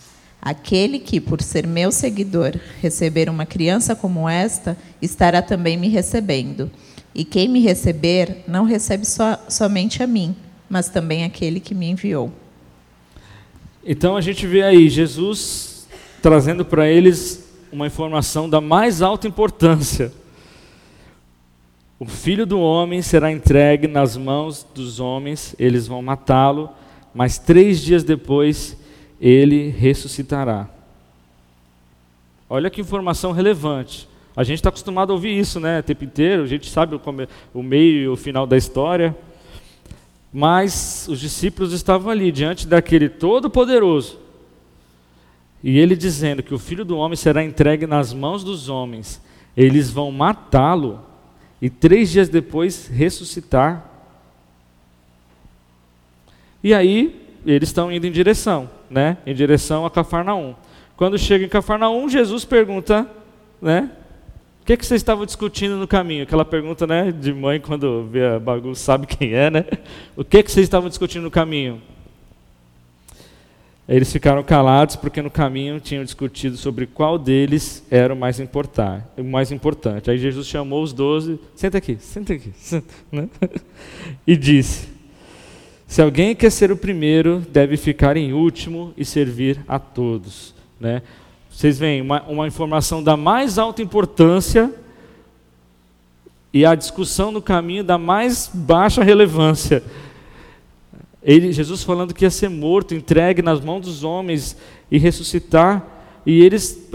Aquele que, por ser meu seguidor, receber uma criança como esta, estará também me recebendo. E quem me receber, não recebe so, somente a mim, mas também aquele que me enviou. Então a gente vê aí Jesus trazendo para eles uma informação da mais alta importância. O filho do homem será entregue nas mãos dos homens, eles vão matá-lo, mas três dias depois ele ressuscitará. Olha que informação relevante. A gente está acostumado a ouvir isso, né, o tempo inteiro. A gente sabe o, o meio e o final da história. Mas os discípulos estavam ali diante daquele Todo-Poderoso. E ele dizendo que o filho do homem será entregue nas mãos dos homens. Eles vão matá-lo e três dias depois ressuscitar. E aí eles estão indo em direção, né? Em direção a Cafarnaum. Quando chega em Cafarnaum, Jesus pergunta, né? O que, que vocês estavam discutindo no caminho? Aquela pergunta, né, de mãe quando vê a bagunça sabe quem é, né? O que, que vocês estavam discutindo no caminho? Eles ficaram calados porque no caminho tinham discutido sobre qual deles era o mais importante. O mais importante. Aí Jesus chamou os doze, senta aqui, senta aqui, senta, né? e disse: Se alguém quer ser o primeiro, deve ficar em último e servir a todos. Né? Vocês veem uma, uma informação da mais alta importância e a discussão no caminho da mais baixa relevância. Ele, Jesus falando que ia ser morto, entregue nas mãos dos homens e ressuscitar, e eles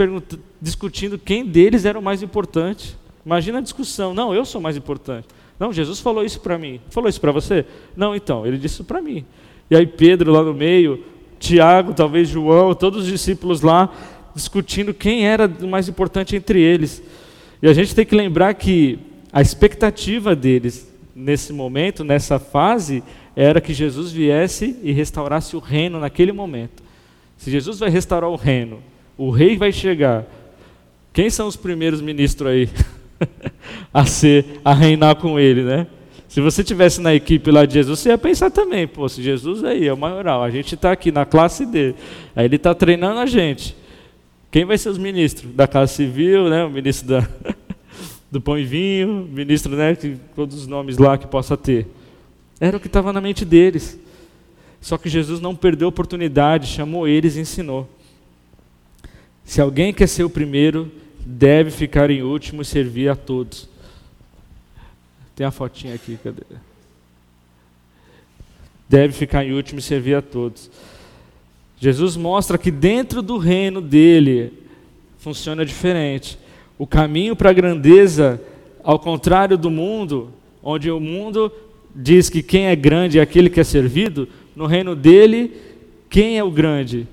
discutindo quem deles era o mais importante. Imagina a discussão. Não, eu sou mais importante. Não, Jesus falou isso para mim. Falou isso para você? Não, então, ele disse isso para mim. E aí Pedro lá no meio, Tiago, talvez João, todos os discípulos lá discutindo quem era o mais importante entre eles. E a gente tem que lembrar que a expectativa deles nesse momento, nessa fase, era que Jesus viesse e restaurasse o reino naquele momento. Se Jesus vai restaurar o reino, o rei vai chegar. Quem são os primeiros ministros aí a ser a reinar com ele, né? Se você tivesse na equipe lá de Jesus, você ia pensar também, pô, se Jesus aí é o maioral, a gente está aqui na classe D, aí ele está treinando a gente. Quem vai ser os ministros da Casa Civil, né? O ministro da, do Pão e Vinho, ministro, né? Todos os nomes lá que possa ter. Era o que estava na mente deles. Só que Jesus não perdeu a oportunidade, chamou eles e ensinou. Se alguém quer ser o primeiro, deve ficar em último e servir a todos. Tem a fotinha aqui, cadê? Deve ficar em último e servir a todos. Jesus mostra que dentro do reino dele funciona diferente. O caminho para a grandeza, ao contrário do mundo, onde o mundo diz que quem é grande é aquele que é servido, no reino dele, quem é o grande?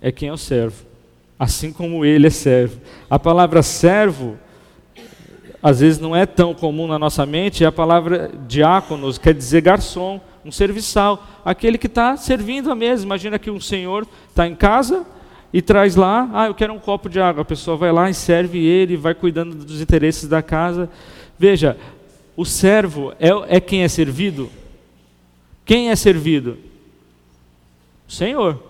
É quem é o servo. Assim como ele é servo. A palavra servo, às vezes não é tão comum na nossa mente, é a palavra diáconos, quer dizer garçom, um serviçal, aquele que está servindo a mesa. Imagina que um senhor está em casa e traz lá, ah, eu quero um copo de água. A pessoa vai lá e serve ele, vai cuidando dos interesses da casa. Veja, o servo é, é quem é servido? Quem é servido? O Senhor.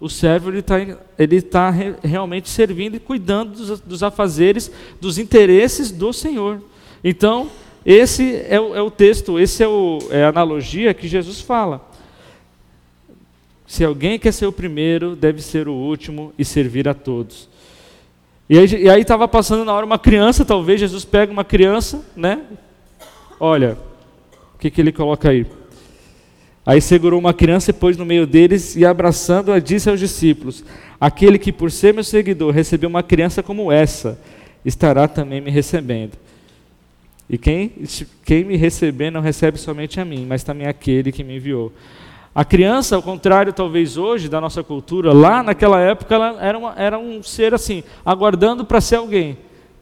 O servo ele está ele tá re, realmente servindo e cuidando dos, dos afazeres, dos interesses do Senhor. Então, esse é o, é o texto, esse é, o, é a analogia que Jesus fala. Se alguém quer ser o primeiro, deve ser o último e servir a todos. E aí estava passando na hora uma criança, talvez Jesus pega uma criança, né? Olha, o que, que ele coloca aí? Aí segurou uma criança e pôs no meio deles e, abraçando-a, disse aos discípulos: Aquele que, por ser meu seguidor, recebeu uma criança como essa, estará também me recebendo. E quem, quem me receber não recebe somente a mim, mas também aquele que me enviou. A criança, ao contrário, talvez hoje, da nossa cultura, lá naquela época, ela era, uma, era um ser assim, aguardando para ser alguém.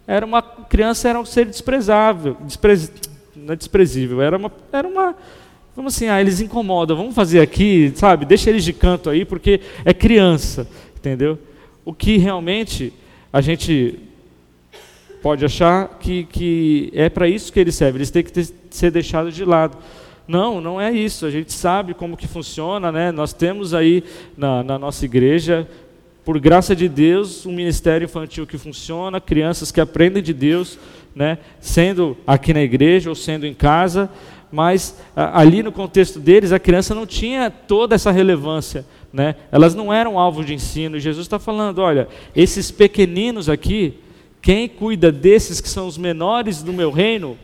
Era uma criança, era um ser desprezável, desprez, não é desprezível, era uma, era uma, vamos assim, ah, eles incomodam, vamos fazer aqui, sabe, deixa eles de canto aí, porque é criança, entendeu? O que realmente a gente pode achar que, que é para isso que eles servem, eles têm que ter, ser deixados de lado. Não, não é isso. A gente sabe como que funciona, né? Nós temos aí na, na nossa igreja, por graça de Deus, um ministério infantil que funciona, crianças que aprendem de Deus, né? Sendo aqui na igreja ou sendo em casa, mas a, ali no contexto deles, a criança não tinha toda essa relevância, né? Elas não eram alvo de ensino. Jesus está falando, olha, esses pequeninos aqui, quem cuida desses que são os menores do meu reino,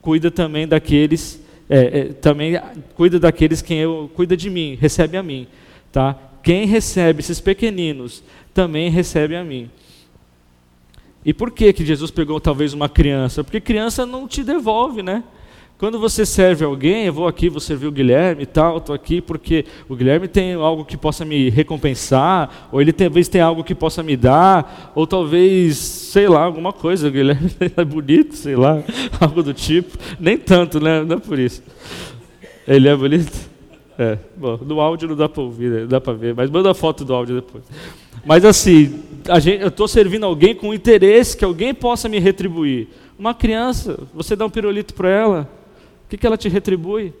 cuida também daqueles é, é, também cuida daqueles quem eu cuida de mim, recebe a mim, tá? Quem recebe esses pequeninos também recebe a mim. E por que que Jesus pegou talvez uma criança? Porque criança não te devolve, né? Quando você serve alguém, eu vou aqui, vou servir o Guilherme e tal, estou aqui porque o Guilherme tem algo que possa me recompensar, ou ele talvez tem algo que possa me dar, ou talvez, sei lá, alguma coisa, o Guilherme é bonito, sei lá, algo do tipo. Nem tanto, né? Não é por isso. Ele é bonito? É, bom, no áudio não dá para ouvir, né? dá para ver, mas manda a foto do áudio depois. Mas assim, gente, eu estou servindo alguém com interesse que alguém possa me retribuir. Uma criança, você dá um pirulito para ela, que, que ela te retribui?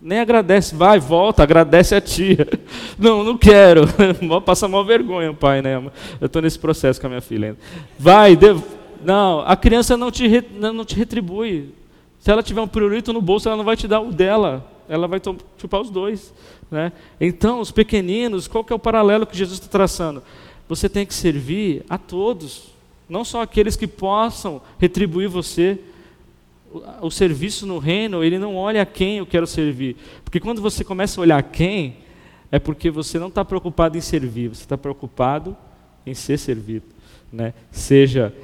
Nem agradece, vai, volta, agradece a tia. Não, não quero. Passa mal vergonha, pai, né? Eu estou nesse processo com a minha filha. Vai, dev... não, a criança não te, re... não te retribui. Se ela tiver um pirulito no bolso, ela não vai te dar o dela. Ela vai chupar os dois. Né? Então, os pequeninos, qual que é o paralelo que Jesus está traçando? Você tem que servir a todos, não só aqueles que possam retribuir você o serviço no reino, ele não olha a quem eu quero servir. Porque quando você começa a olhar quem, é porque você não está preocupado em servir, você está preocupado em ser servido. Né? Seja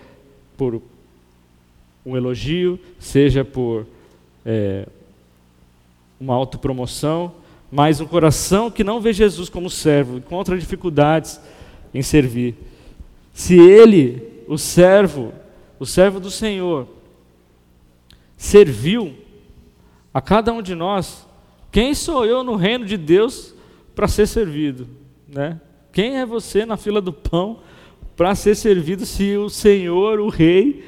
por um elogio, seja por é, uma autopromoção, mas um coração que não vê Jesus como servo, encontra dificuldades em servir. Se ele, o servo, o servo do Senhor, serviu a cada um de nós, quem sou eu no reino de Deus para ser servido? Né? Quem é você na fila do pão para ser servido se o Senhor, o Rei,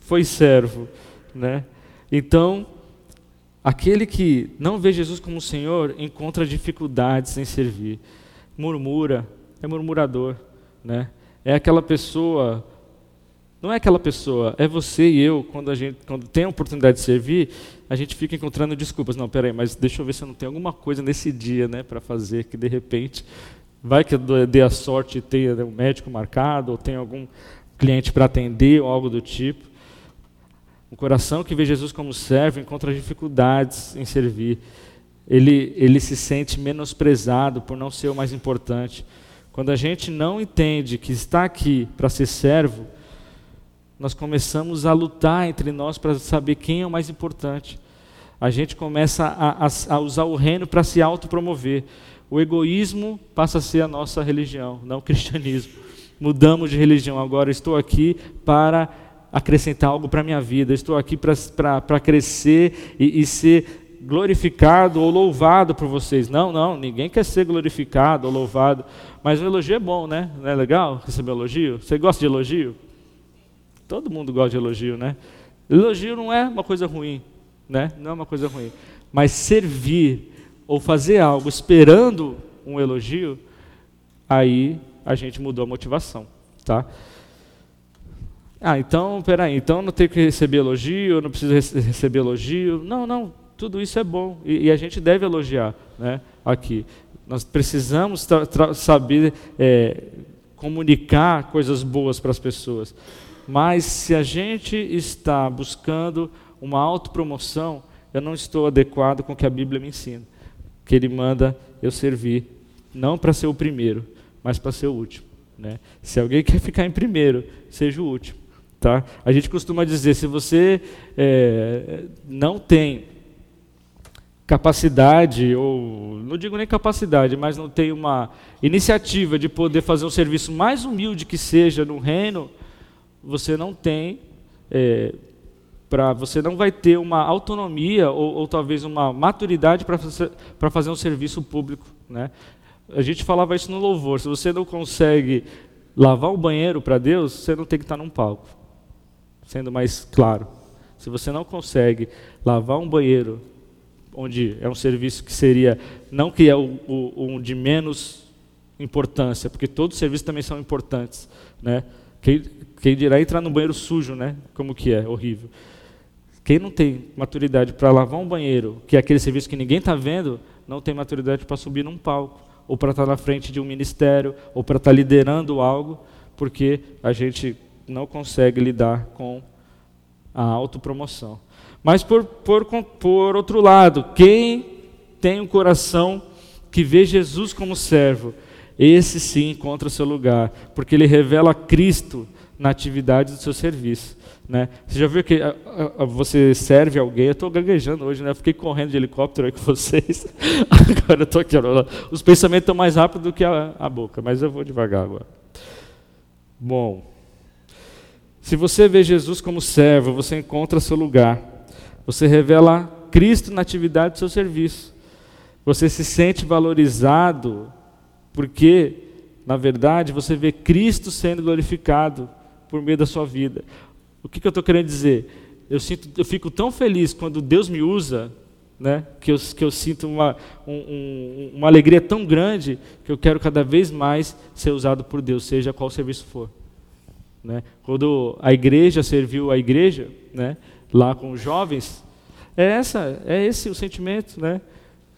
foi servo? Né? Então, aquele que não vê Jesus como Senhor encontra dificuldades em servir, murmura, é murmurador, né? é aquela pessoa não é aquela pessoa, é você e eu, quando a gente quando tem a oportunidade de servir, a gente fica encontrando desculpas. Não, peraí, mas deixa eu ver se eu não tenho alguma coisa nesse dia né, para fazer, que de repente vai que dê a sorte e tenha um médico marcado, ou tenha algum cliente para atender, ou algo do tipo. Um coração que vê Jesus como servo encontra dificuldades em servir. Ele, ele se sente menosprezado por não ser o mais importante. Quando a gente não entende que está aqui para ser servo, nós começamos a lutar entre nós para saber quem é o mais importante. A gente começa a, a, a usar o reino para se autopromover. O egoísmo passa a ser a nossa religião, não o cristianismo. Mudamos de religião. Agora estou aqui para acrescentar algo para a minha vida. Estou aqui para crescer e, e ser glorificado ou louvado por vocês. Não, não, ninguém quer ser glorificado ou louvado. Mas o elogio é bom, né? Não é legal receber elogio? Você gosta de elogio? Todo mundo gosta de elogio, né? Elogio não é uma coisa ruim, né? Não é uma coisa ruim. Mas servir ou fazer algo esperando um elogio, aí a gente mudou a motivação, tá? Ah, então, peraí, então não tenho que receber elogio, não preciso receber elogio. Não, não, tudo isso é bom e, e a gente deve elogiar, né? Aqui, nós precisamos saber é, comunicar coisas boas para as pessoas. Mas se a gente está buscando uma autopromoção, eu não estou adequado com o que a Bíblia me ensina. Que ele manda eu servir, não para ser o primeiro, mas para ser o último. Né? Se alguém quer ficar em primeiro, seja o último. Tá? A gente costuma dizer, se você é, não tem capacidade, ou não digo nem capacidade, mas não tem uma iniciativa de poder fazer um serviço mais humilde que seja no reino, você não tem, é, para você não vai ter uma autonomia ou, ou talvez uma maturidade para fazer, fazer um serviço público. Né? A gente falava isso no louvor. Se você não consegue lavar o banheiro para Deus, você não tem que estar num palco. sendo mais claro. Se você não consegue lavar um banheiro, onde é um serviço que seria, não que é o, o, um de menos importância, porque todos os serviços também são importantes, né? Quem, quem dirá entrar no banheiro sujo, né? Como que é, horrível. Quem não tem maturidade para lavar um banheiro, que é aquele serviço que ninguém está vendo, não tem maturidade para subir num palco, ou para estar tá na frente de um ministério, ou para estar tá liderando algo, porque a gente não consegue lidar com a autopromoção. Mas por, por, por outro lado, quem tem um coração que vê Jesus como servo, esse sim encontra o seu lugar, porque ele revela Cristo na atividade do seu serviço. Né? Você já viu que a, a, você serve alguém? Eu estou gaguejando hoje, né? Eu fiquei correndo de helicóptero aí com vocês. agora eu estou aqui. Os pensamentos estão mais rápidos do que a, a boca, mas eu vou devagar agora. Bom, se você vê Jesus como servo, você encontra seu lugar. Você revela Cristo na atividade do seu serviço. Você se sente valorizado porque, na verdade, você vê Cristo sendo glorificado por meio da sua vida. O que, que eu estou querendo dizer? Eu, sinto, eu fico tão feliz quando Deus me usa, né, que, eu, que eu sinto uma, um, um, uma alegria tão grande que eu quero cada vez mais ser usado por Deus, seja qual serviço for. Né? Quando a igreja serviu a igreja, né, lá com os jovens, é essa, é esse o sentimento, né?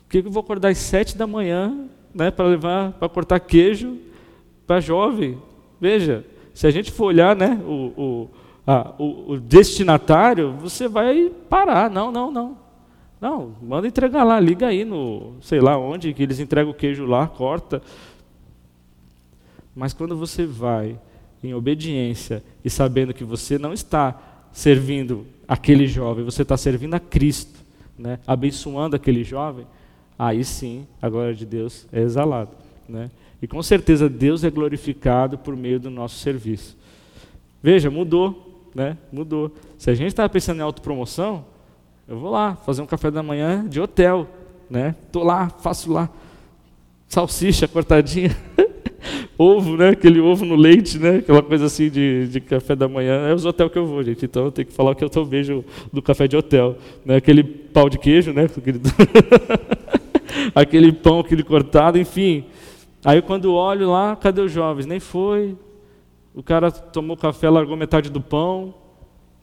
Por que eu vou acordar às sete da manhã, né, para levar, para cortar queijo para jovem? Veja, se a gente for olhar, né, o, o, a, o, o destinatário, você vai parar. Não, não, não. Não, manda entregar lá, liga aí no, sei lá onde, que eles entregam o queijo lá, corta. Mas quando você vai em obediência e sabendo que você não está servindo aquele jovem, você está servindo a Cristo, né? abençoando aquele jovem, aí sim a glória de Deus é exalada. Né? E com certeza Deus é glorificado por meio do nosso serviço. Veja, mudou, né? Mudou. Se a gente estava pensando em autopromoção, eu vou lá fazer um café da manhã de hotel, né? Tô lá, faço lá salsicha cortadinha. ovo, né? Aquele ovo no leite, né? Aquela coisa assim de, de café da manhã. É os hotéis que eu vou, gente. Então eu tenho que falar que eu vejo do café de hotel. Né? Aquele pau de queijo, né? Aquele, aquele pão, aquele cortado, enfim. Aí quando olho lá, cadê os jovens? Nem foi. O cara tomou café, largou metade do pão,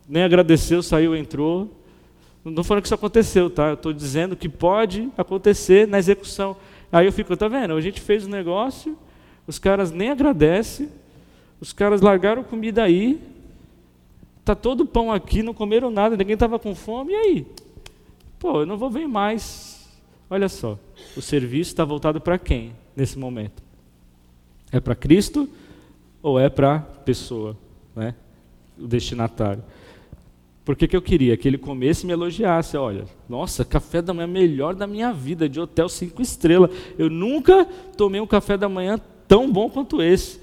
nem agradeceu, saiu, entrou. Não estou falando que isso aconteceu, tá? Eu estou dizendo que pode acontecer na execução. Aí eu fico, tá vendo? A gente fez o um negócio, os caras nem agradecem, os caras largaram comida aí, tá todo o pão aqui, não comeram nada, ninguém estava com fome, e aí? Pô, eu não vou ver mais. Olha só, o serviço está voltado para quem nesse momento? É para Cristo ou é para a pessoa, né? o destinatário? Por que, que eu queria? Que ele comesse e me elogiasse. Olha, nossa, café da manhã melhor da minha vida, de hotel cinco estrelas. Eu nunca tomei um café da manhã tão bom quanto esse.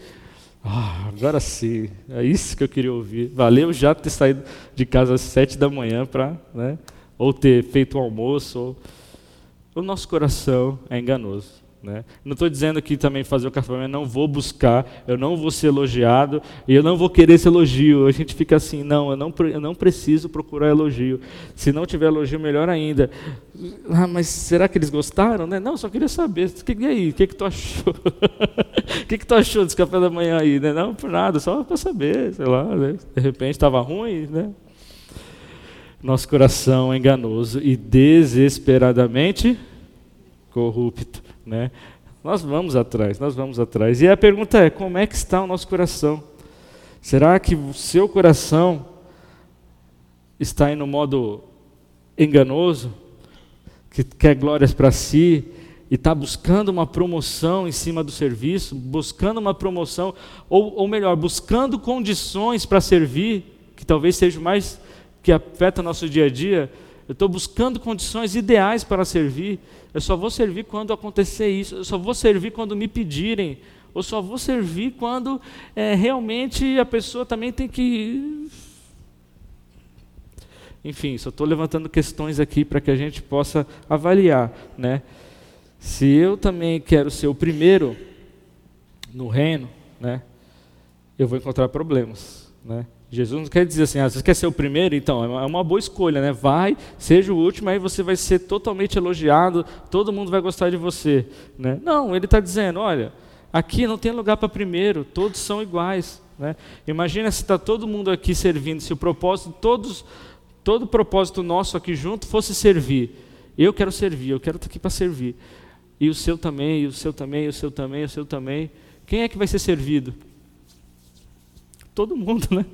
Ah, agora sim, é isso que eu queria ouvir. Valeu já ter saído de casa às sete da manhã para, né, ou ter feito o um almoço. Ou... O nosso coração é enganoso. Né? Não estou dizendo que também fazer o café, eu não vou buscar, eu não vou ser elogiado e eu não vou querer esse elogio. A gente fica assim, não, eu não, eu não preciso procurar elogio. Se não tiver elogio, melhor ainda. Ah, mas será que eles gostaram? Né? Não, só queria saber. E aí, o que, que tu achou? O que, que tu achou desse café da manhã aí? Né? Não, por nada, só para saber, sei lá. Né? De repente estava ruim, né? Nosso coração é enganoso e desesperadamente corrupto. Né? Nós vamos atrás, nós vamos atrás. E a pergunta é: como é que está o nosso coração? Será que o seu coração está em no modo enganoso, que quer glórias para si e está buscando uma promoção em cima do serviço, buscando uma promoção, ou, ou melhor, buscando condições para servir, que talvez seja mais que afeta nosso dia a dia? Eu estou buscando condições ideais para servir. Eu só vou servir quando acontecer isso. Eu só vou servir quando me pedirem. Eu só vou servir quando é, realmente a pessoa também tem que. Enfim, só estou levantando questões aqui para que a gente possa avaliar, né? Se eu também quero ser o primeiro no reino, né? Eu vou encontrar problemas, né? Jesus não quer dizer assim, ah, você quer ser o primeiro? Então, é uma boa escolha, né? Vai, seja o último, aí você vai ser totalmente elogiado, todo mundo vai gostar de você. Né? Não, ele está dizendo, olha, aqui não tem lugar para primeiro, todos são iguais. Né? Imagina se está todo mundo aqui servindo, se o propósito, todos, todo o propósito nosso aqui junto fosse servir. Eu quero servir, eu quero estar aqui para servir. E o seu também, e o seu também, e o seu também, e o seu também. Quem é que vai ser servido? Todo mundo, né?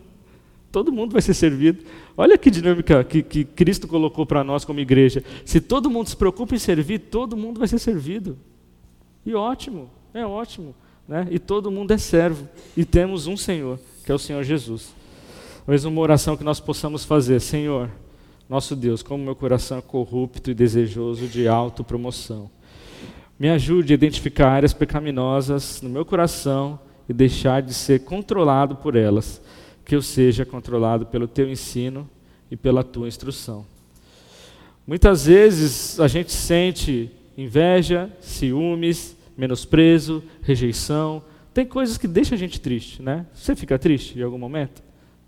Todo mundo vai ser servido. Olha que dinâmica que, que Cristo colocou para nós como igreja. Se todo mundo se preocupa em servir, todo mundo vai ser servido. E ótimo, é ótimo. Né? E todo mundo é servo. E temos um Senhor, que é o Senhor Jesus. Talvez uma oração que nós possamos fazer: Senhor, nosso Deus, como meu coração é corrupto e desejoso de autopromoção. Me ajude a identificar áreas pecaminosas no meu coração e deixar de ser controlado por elas que eu seja controlado pelo teu ensino e pela tua instrução. Muitas vezes a gente sente inveja, ciúmes, menosprezo, rejeição. Tem coisas que deixam a gente triste, né? Você fica triste em algum momento?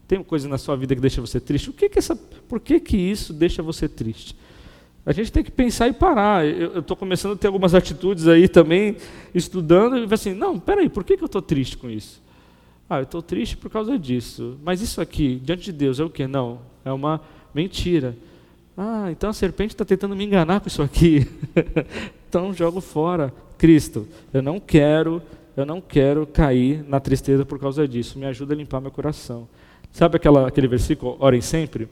Tem coisa na sua vida que deixa você triste? O que que essa, por que, que isso deixa você triste? A gente tem que pensar e parar. Eu estou começando a ter algumas atitudes aí também, estudando, e assim, não, peraí, por que, que eu estou triste com isso? Ah, eu estou triste por causa disso. Mas isso aqui, diante de Deus, é o que? Não, é uma mentira. Ah, então a serpente está tentando me enganar com isso aqui. então jogo fora. Cristo, eu não quero, eu não quero cair na tristeza por causa disso. Me ajuda a limpar meu coração. Sabe aquela, aquele versículo, orem sempre?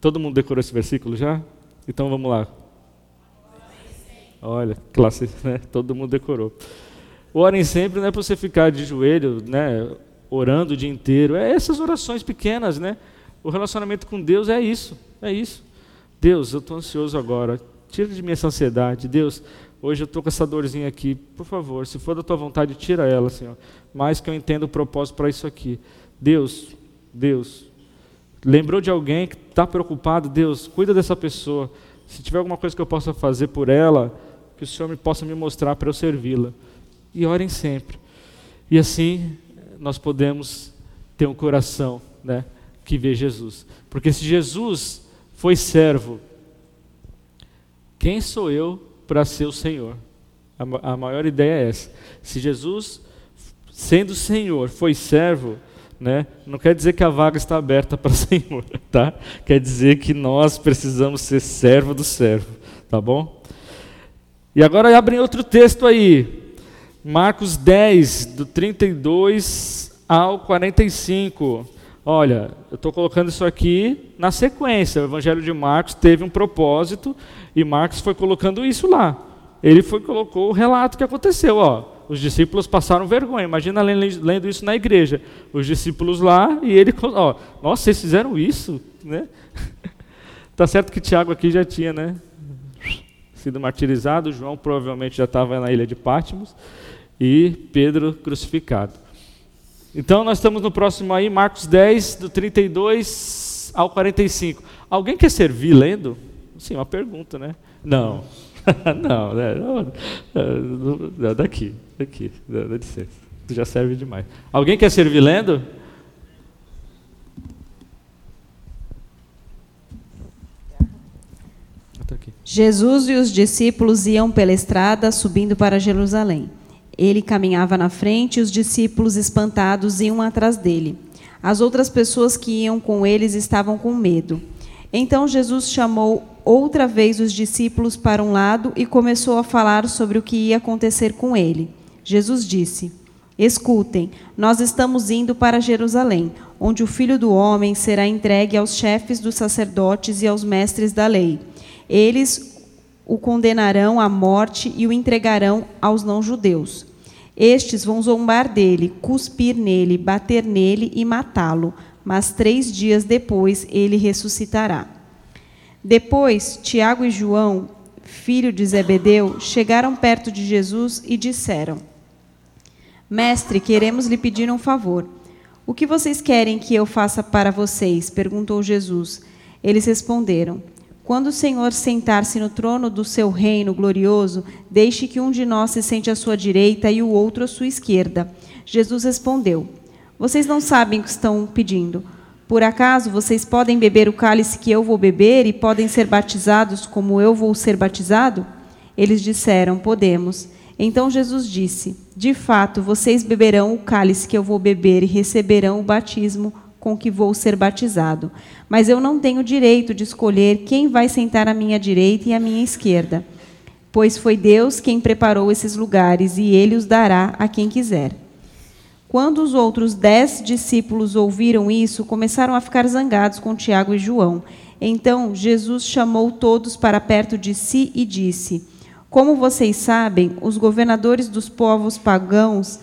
Todo mundo decorou esse versículo já? Então vamos lá. Olha, classe, né? Todo mundo decorou. Orem sempre não é para você ficar de joelho, né, orando o dia inteiro. É essas orações pequenas, né? O relacionamento com Deus é isso, é isso. Deus, eu estou ansioso agora. Tira de mim essa ansiedade. Deus, hoje eu estou com essa dorzinha aqui. Por favor, se for da tua vontade, tira ela, Senhor. Mais que eu entenda o propósito para isso aqui. Deus, Deus, lembrou de alguém que está preocupado? Deus, cuida dessa pessoa. Se tiver alguma coisa que eu possa fazer por ela, que o Senhor me possa me mostrar para eu servi-la e orem sempre. E assim nós podemos ter um coração né, que vê Jesus. Porque se Jesus foi servo, quem sou eu para ser o Senhor? A, a maior ideia é essa. Se Jesus, sendo Senhor, foi servo, né, não quer dizer que a vaga está aberta para o Senhor, tá? Quer dizer que nós precisamos ser servo do servo, tá bom? E agora abrem outro texto aí, Marcos 10, do 32 ao 45. Olha, eu estou colocando isso aqui na sequência. O Evangelho de Marcos teve um propósito e Marcos foi colocando isso lá. Ele foi colocou o relato que aconteceu. Ó, os discípulos passaram vergonha. Imagina lendo isso na igreja. Os discípulos lá e ele, ó, nossa, vocês fizeram isso, né? tá certo que Tiago aqui já tinha, né? Sido martirizado. João provavelmente já estava na ilha de Patmos e Pedro crucificado. Então nós estamos no próximo aí, Marcos 10, do 32 ao 45. Alguém quer servir lendo? Sim, uma pergunta, né? Não. não, né? não, daqui, daqui, dá, licença. Tu já serve demais. Alguém quer servir lendo? Jesus e os discípulos iam pela estrada subindo para Jerusalém. Ele caminhava na frente e os discípulos, espantados, iam atrás dele. As outras pessoas que iam com eles estavam com medo. Então Jesus chamou outra vez os discípulos para um lado e começou a falar sobre o que ia acontecer com ele. Jesus disse: Escutem, nós estamos indo para Jerusalém, onde o filho do homem será entregue aos chefes dos sacerdotes e aos mestres da lei. Eles o condenarão à morte e o entregarão aos não-judeus. Estes vão zombar dele, cuspir nele, bater nele e matá-lo, mas três dias depois ele ressuscitará. Depois, Tiago e João, filho de Zebedeu, chegaram perto de Jesus e disseram: Mestre, queremos lhe pedir um favor. O que vocês querem que eu faça para vocês? perguntou Jesus. Eles responderam: quando o Senhor sentar-se no trono do seu reino glorioso, deixe que um de nós se sente à sua direita e o outro à sua esquerda. Jesus respondeu: Vocês não sabem o que estão pedindo. Por acaso vocês podem beber o cálice que eu vou beber e podem ser batizados como eu vou ser batizado? Eles disseram: Podemos. Então Jesus disse: De fato, vocês beberão o cálice que eu vou beber e receberão o batismo com que vou ser batizado. Mas eu não tenho direito de escolher quem vai sentar à minha direita e à minha esquerda, pois foi Deus quem preparou esses lugares e ele os dará a quem quiser. Quando os outros dez discípulos ouviram isso, começaram a ficar zangados com Tiago e João. Então Jesus chamou todos para perto de si e disse: Como vocês sabem, os governadores dos povos pagãos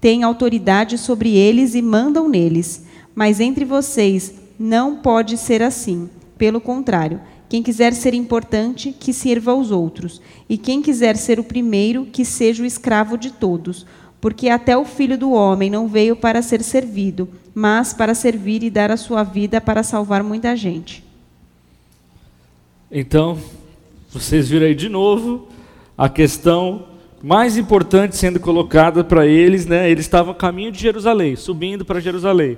têm autoridade sobre eles e mandam neles. Mas entre vocês não pode ser assim. Pelo contrário, quem quiser ser importante, que sirva aos outros. E quem quiser ser o primeiro, que seja o escravo de todos porque até o filho do homem não veio para ser servido, mas para servir e dar a sua vida para salvar muita gente. Então, vocês viram aí de novo a questão mais importante sendo colocada para eles, né? Eles estavam a caminho de Jerusalém, subindo para Jerusalém.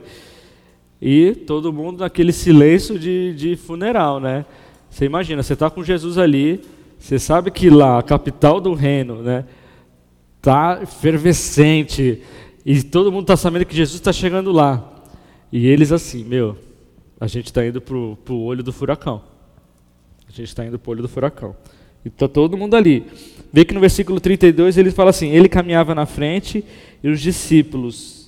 E todo mundo naquele silêncio de, de funeral, né? Você imagina, você está com Jesus ali, você sabe que lá, a capital do reino, né? está efervescente, e todo mundo está sabendo que Jesus está chegando lá. E eles assim, meu, a gente está indo para o olho do furacão. A gente está indo para o olho do furacão. E está todo mundo ali. Vê que no versículo 32 ele fala assim: Ele caminhava na frente e os discípulos.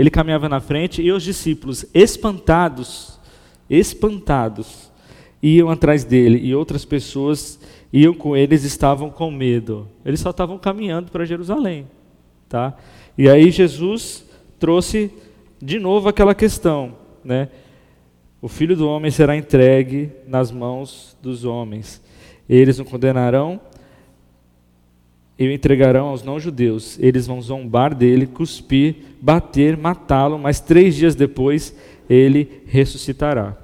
Ele caminhava na frente e os discípulos, espantados, espantados, iam atrás dele. E outras pessoas iam com eles estavam com medo. Eles só estavam caminhando para Jerusalém, tá? E aí Jesus trouxe de novo aquela questão, né? O filho do homem será entregue nas mãos dos homens. Eles o condenarão e o entregarão aos não-judeus. Eles vão zombar dele, cuspir, bater, matá-lo, mas três dias depois ele ressuscitará.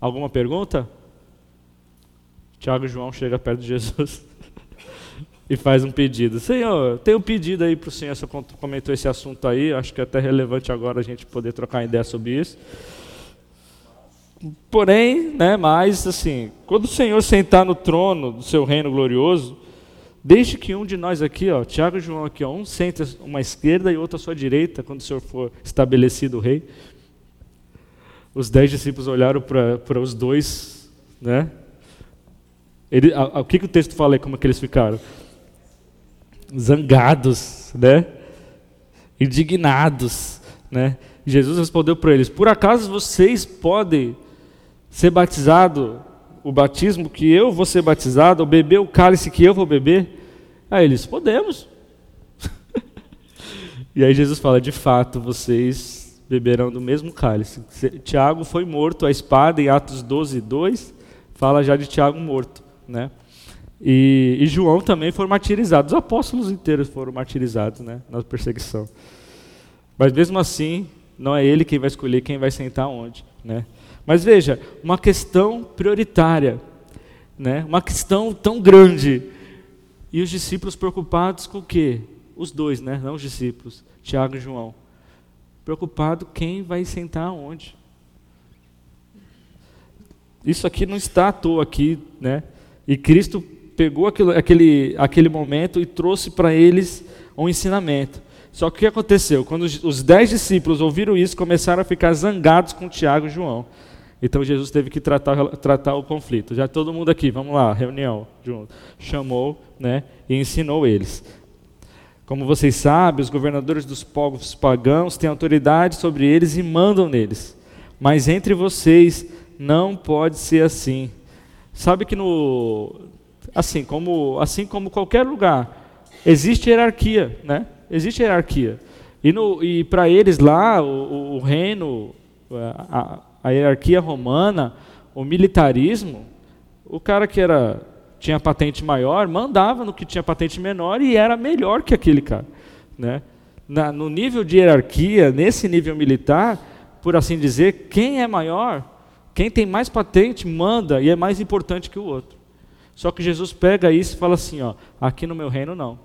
Alguma pergunta? Tiago e João chega perto de Jesus e faz um pedido. Senhor, tem um pedido aí para o Senhor, você comentou esse assunto aí, acho que é até relevante agora a gente poder trocar ideia sobre isso. Porém, né, mas assim, quando o Senhor sentar no trono do seu reino glorioso, deixe que um de nós aqui, ó, Tiago e João aqui, ó, um sente uma esquerda e outro à sua direita, quando o Senhor for estabelecido o rei. Os dez discípulos olharam para os dois, né? Ele, a, a, o que, que o texto fala aí, como é que eles ficaram? Zangados, né? Indignados, né? Jesus respondeu para eles: Por acaso vocês podem ser batizados, o batismo que eu vou ser batizado, ou beber o cálice que eu vou beber? Aí eles: Podemos. e aí Jesus fala: De fato, vocês beberão do mesmo cálice. Tiago foi morto, a espada em Atos 12, 2 fala já de Tiago morto. Né? E, e, João também foi martirizado. Os apóstolos inteiros foram martirizados né, na perseguição. Mas mesmo assim, não é ele quem vai escolher quem vai sentar onde. Né? Mas veja, uma questão prioritária, né? uma questão tão grande. E os discípulos preocupados com o quê? Os dois, né? não os discípulos, Tiago e João. Preocupado quem vai sentar onde. Isso aqui não está à toa aqui, né? E Cristo pegou aquilo, aquele, aquele momento e trouxe para eles um ensinamento. Só que o que aconteceu? Quando os dez discípulos ouviram isso, começaram a ficar zangados com Tiago e João. Então Jesus teve que tratar, tratar o conflito. Já todo mundo aqui, vamos lá, reunião junto. Chamou né, e ensinou eles. Como vocês sabem, os governadores dos povos pagãos têm autoridade sobre eles e mandam neles. Mas entre vocês não pode ser assim. Sabe que no assim como assim como qualquer lugar existe hierarquia, né? Existe hierarquia. E, no, e para eles lá o, o reino, a, a, hierarquia romana, o militarismo, o cara que era tinha patente maior mandava no que tinha patente menor e era melhor que aquele cara, né? Na, no nível de hierarquia, nesse nível militar, por assim dizer, quem é maior quem tem mais patente manda e é mais importante que o outro. Só que Jesus pega isso e fala assim, ó, aqui no meu reino não.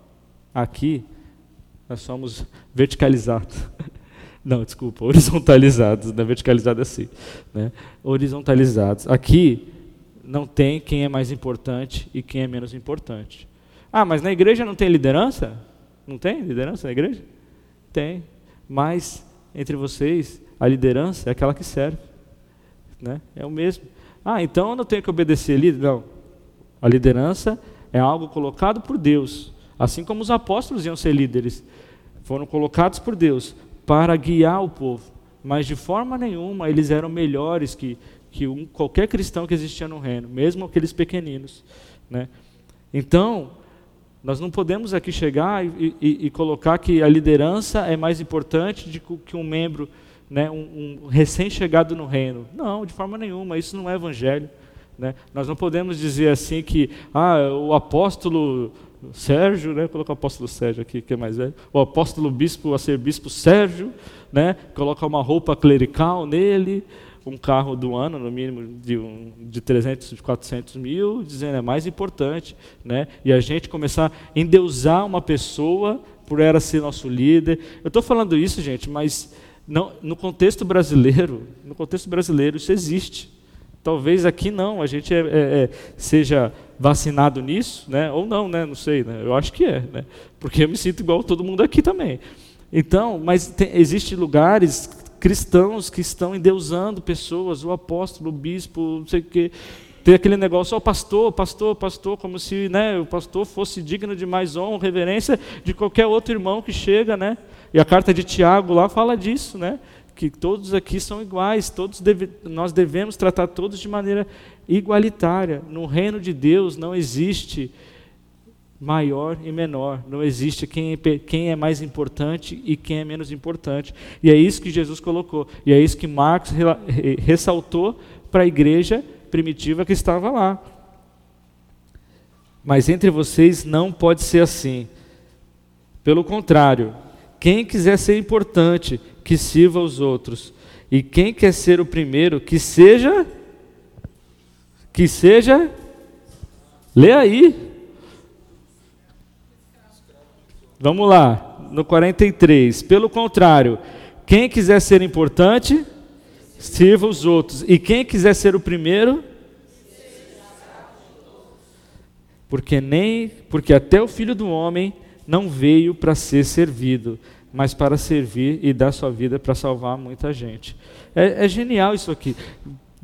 Aqui nós somos verticalizados. Não, desculpa, horizontalizados, não é verticalizado assim. Né? Horizontalizados. Aqui não tem quem é mais importante e quem é menos importante. Ah, mas na igreja não tem liderança? Não tem liderança na igreja? Tem. Mas entre vocês, a liderança é aquela que serve. Né? É o mesmo. Ah, então eu não tenho que obedecer líder? Não. A liderança é algo colocado por Deus. Assim como os apóstolos iam ser líderes. Foram colocados por Deus para guiar o povo. Mas de forma nenhuma eles eram melhores que, que um, qualquer cristão que existia no reino, mesmo aqueles pequeninos. Né? Então, nós não podemos aqui chegar e, e, e, colocar que a liderança é mais importante de que um membro, né, um, um recém-chegado no reino. Não, de forma nenhuma, isso não é evangelho. Né? Nós não podemos dizer assim que ah, o apóstolo Sérgio, né? Coloca o apóstolo Sérgio aqui, que é mais velho. O apóstolo bispo a ser bispo Sérgio, né? Coloca uma roupa clerical nele, um carro do ano, no mínimo de, um, de 300, de 400 mil, dizendo é mais importante, né? E a gente começar a endeusar uma pessoa por ela ser nosso líder. Eu estou falando isso, gente, mas não, no contexto brasileiro, no contexto brasileiro isso existe. Talvez aqui não, a gente é, é, é, seja vacinado nisso, né? ou não, né? não sei, né? eu acho que é, né? porque eu me sinto igual todo mundo aqui também. Então, mas existem lugares cristãos que estão endeusando pessoas, o apóstolo, o bispo, não sei o quê. Tem aquele negócio, ó, pastor, pastor, pastor, como se né, o pastor fosse digno de mais honra, reverência de qualquer outro irmão que chega, né? E a carta de Tiago lá fala disso, né? que todos aqui são iguais, todos deve, nós devemos tratar todos de maneira igualitária. No reino de Deus não existe maior e menor, não existe quem é, quem é mais importante e quem é menos importante. E é isso que Jesus colocou, e é isso que Marcos ressaltou para a igreja primitiva que estava lá. Mas entre vocês não pode ser assim. Pelo contrário, quem quiser ser importante, que sirva aos outros. E quem quer ser o primeiro, que seja. Que seja. Lê aí. Vamos lá, no 43. Pelo contrário, quem quiser ser importante, sirva os outros. E quem quiser ser o primeiro, porque nem porque até o filho do homem não veio para ser servido, mas para servir e dar sua vida para salvar muita gente. É, é, genial isso aqui.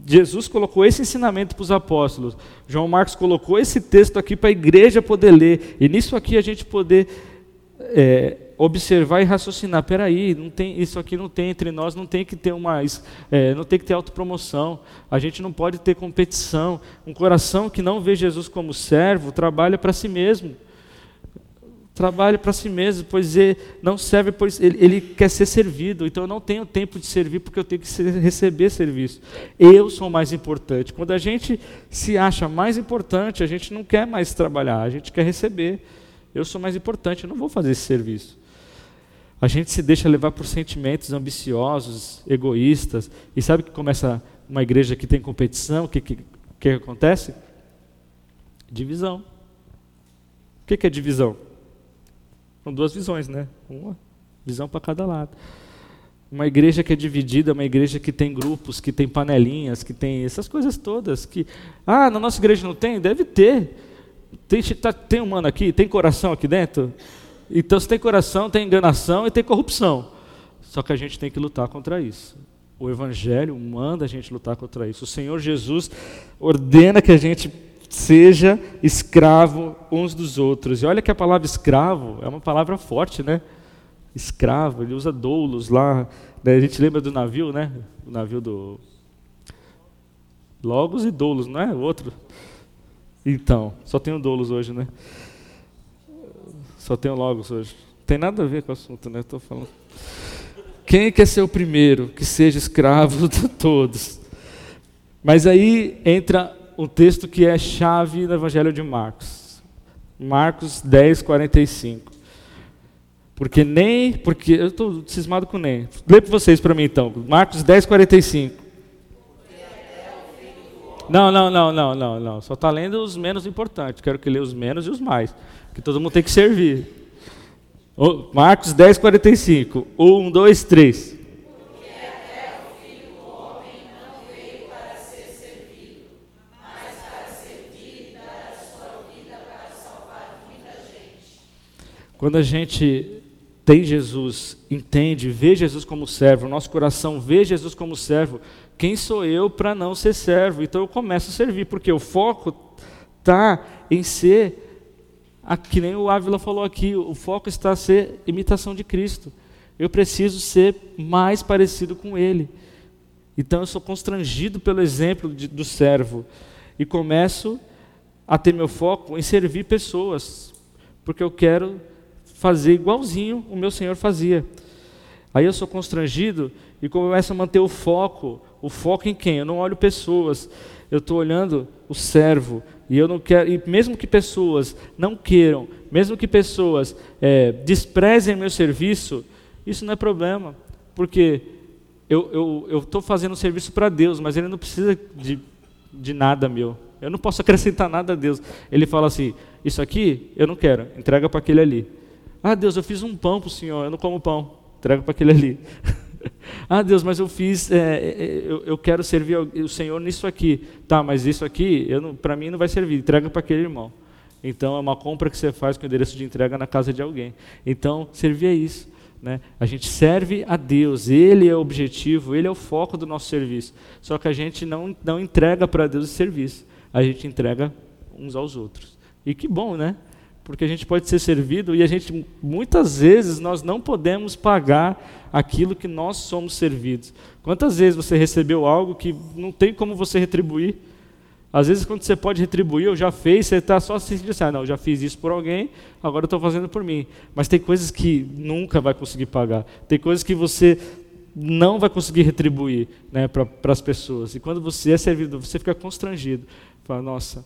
Jesus colocou esse ensinamento para os apóstolos. João Marcos colocou esse texto aqui para a igreja poder ler. E nisso aqui a gente poder é, observar e raciocinar. Peraí, não tem, isso aqui não tem entre nós, não tem que ter uma, é, não tem que ter autopromoção. A gente não pode ter competição. Um coração que não vê Jesus como servo trabalha para si mesmo trabalha para si mesmo, pois ele não serve, pois ele, ele, quer ser servido. Então eu não tenho tempo de servir porque eu tenho que ser, receber serviço. Eu sou mais importante. Quando a gente se acha mais importante, a gente não quer mais trabalhar, a gente quer receber. Eu sou mais importante, eu não vou fazer esse serviço. A gente se deixa levar por sentimentos ambiciosos, egoístas. E sabe que começa uma igreja que tem competição, o que, que, que acontece? Divisão. O que, que é divisão? São duas visões, né? Uma visão para cada lado. Uma igreja que é dividida, uma igreja que tem grupos, que tem panelinhas, que tem essas coisas todas. Que, ah, na nossa igreja não tem? Deve ter. Tem, tá, tem humano aqui? Tem coração aqui dentro? Então, se tem coração, tem enganação e tem corrupção. Só que a gente tem que lutar contra isso. O Evangelho manda a gente lutar contra isso. O Senhor Jesus ordena que a gente seja escravo uns dos outros. E olha que a palavra escravo é uma palavra forte, né? Escravo, ele usa doulos lá. Né? A gente lembra do navio, né? O navio do. Logos e doulos, não é? O outro. Então, só tenho doulos hoje, né? Só tenho logos hoje. Tem nada a ver com o assunto, né? Estou falando. Quem quer ser o primeiro que seja escravo de todos? Mas aí entra um texto que é chave no Evangelho de Marcos. Marcos 10, 45. Porque nem. Porque eu estou cismado com nem. Lê para vocês para mim então. Marcos 10, 45. Não, não, não, não, não, não. Só está lendo os menos importantes. Quero que lê os menos e os mais. Que todo mundo tem que servir. Marcos 10, 45. 1, 2, 3. Quando a gente tem Jesus, entende, vê Jesus como servo, nosso coração vê Jesus como servo, quem sou eu para não ser servo? Então eu começo a servir, porque o foco está em ser, que nem o Ávila falou aqui, o foco está a ser imitação de Cristo. Eu preciso ser mais parecido com Ele. Então eu sou constrangido pelo exemplo de, do servo e começo a ter meu foco em servir pessoas, porque eu quero fazer igualzinho o meu Senhor fazia. Aí eu sou constrangido e começo a manter o foco. O foco em quem? Eu não olho pessoas, eu estou olhando o servo. E eu não quero, e mesmo que pessoas não queiram, mesmo que pessoas é, desprezem meu serviço, isso não é problema, porque eu estou fazendo um serviço para Deus, mas Ele não precisa de, de nada meu. Eu não posso acrescentar nada a Deus. Ele fala assim: Isso aqui eu não quero, entrega para aquele ali. Ah, Deus, eu fiz um pão para o Senhor, eu não como pão, entrega para aquele ali. ah, Deus, mas eu fiz, é, é, é, eu, eu, quero servir o Senhor nisso aqui. Tá, mas isso aqui, para mim não vai servir, entrega para aquele irmão. Então é uma compra que você faz com o endereço de entrega na casa de alguém. Então, servir é isso. Né? A gente serve a Deus, Ele é o objetivo, Ele é o foco do nosso serviço. Só que a gente não, não entrega para Deus o serviço, a gente entrega uns aos outros. E que bom, né? Porque a gente pode ser servido e a gente muitas vezes nós não podemos pagar aquilo que nós somos servidos. Quantas vezes você recebeu algo que não tem como você retribuir? Às vezes quando você pode retribuir, eu já fez, você está só se assim, ah, não, já fiz isso por alguém, agora estou fazendo por mim. Mas tem coisas que nunca vai conseguir pagar. Tem coisas que você não vai conseguir retribuir né, para as pessoas. E quando você é servido, você fica constrangido. Fala, nossa,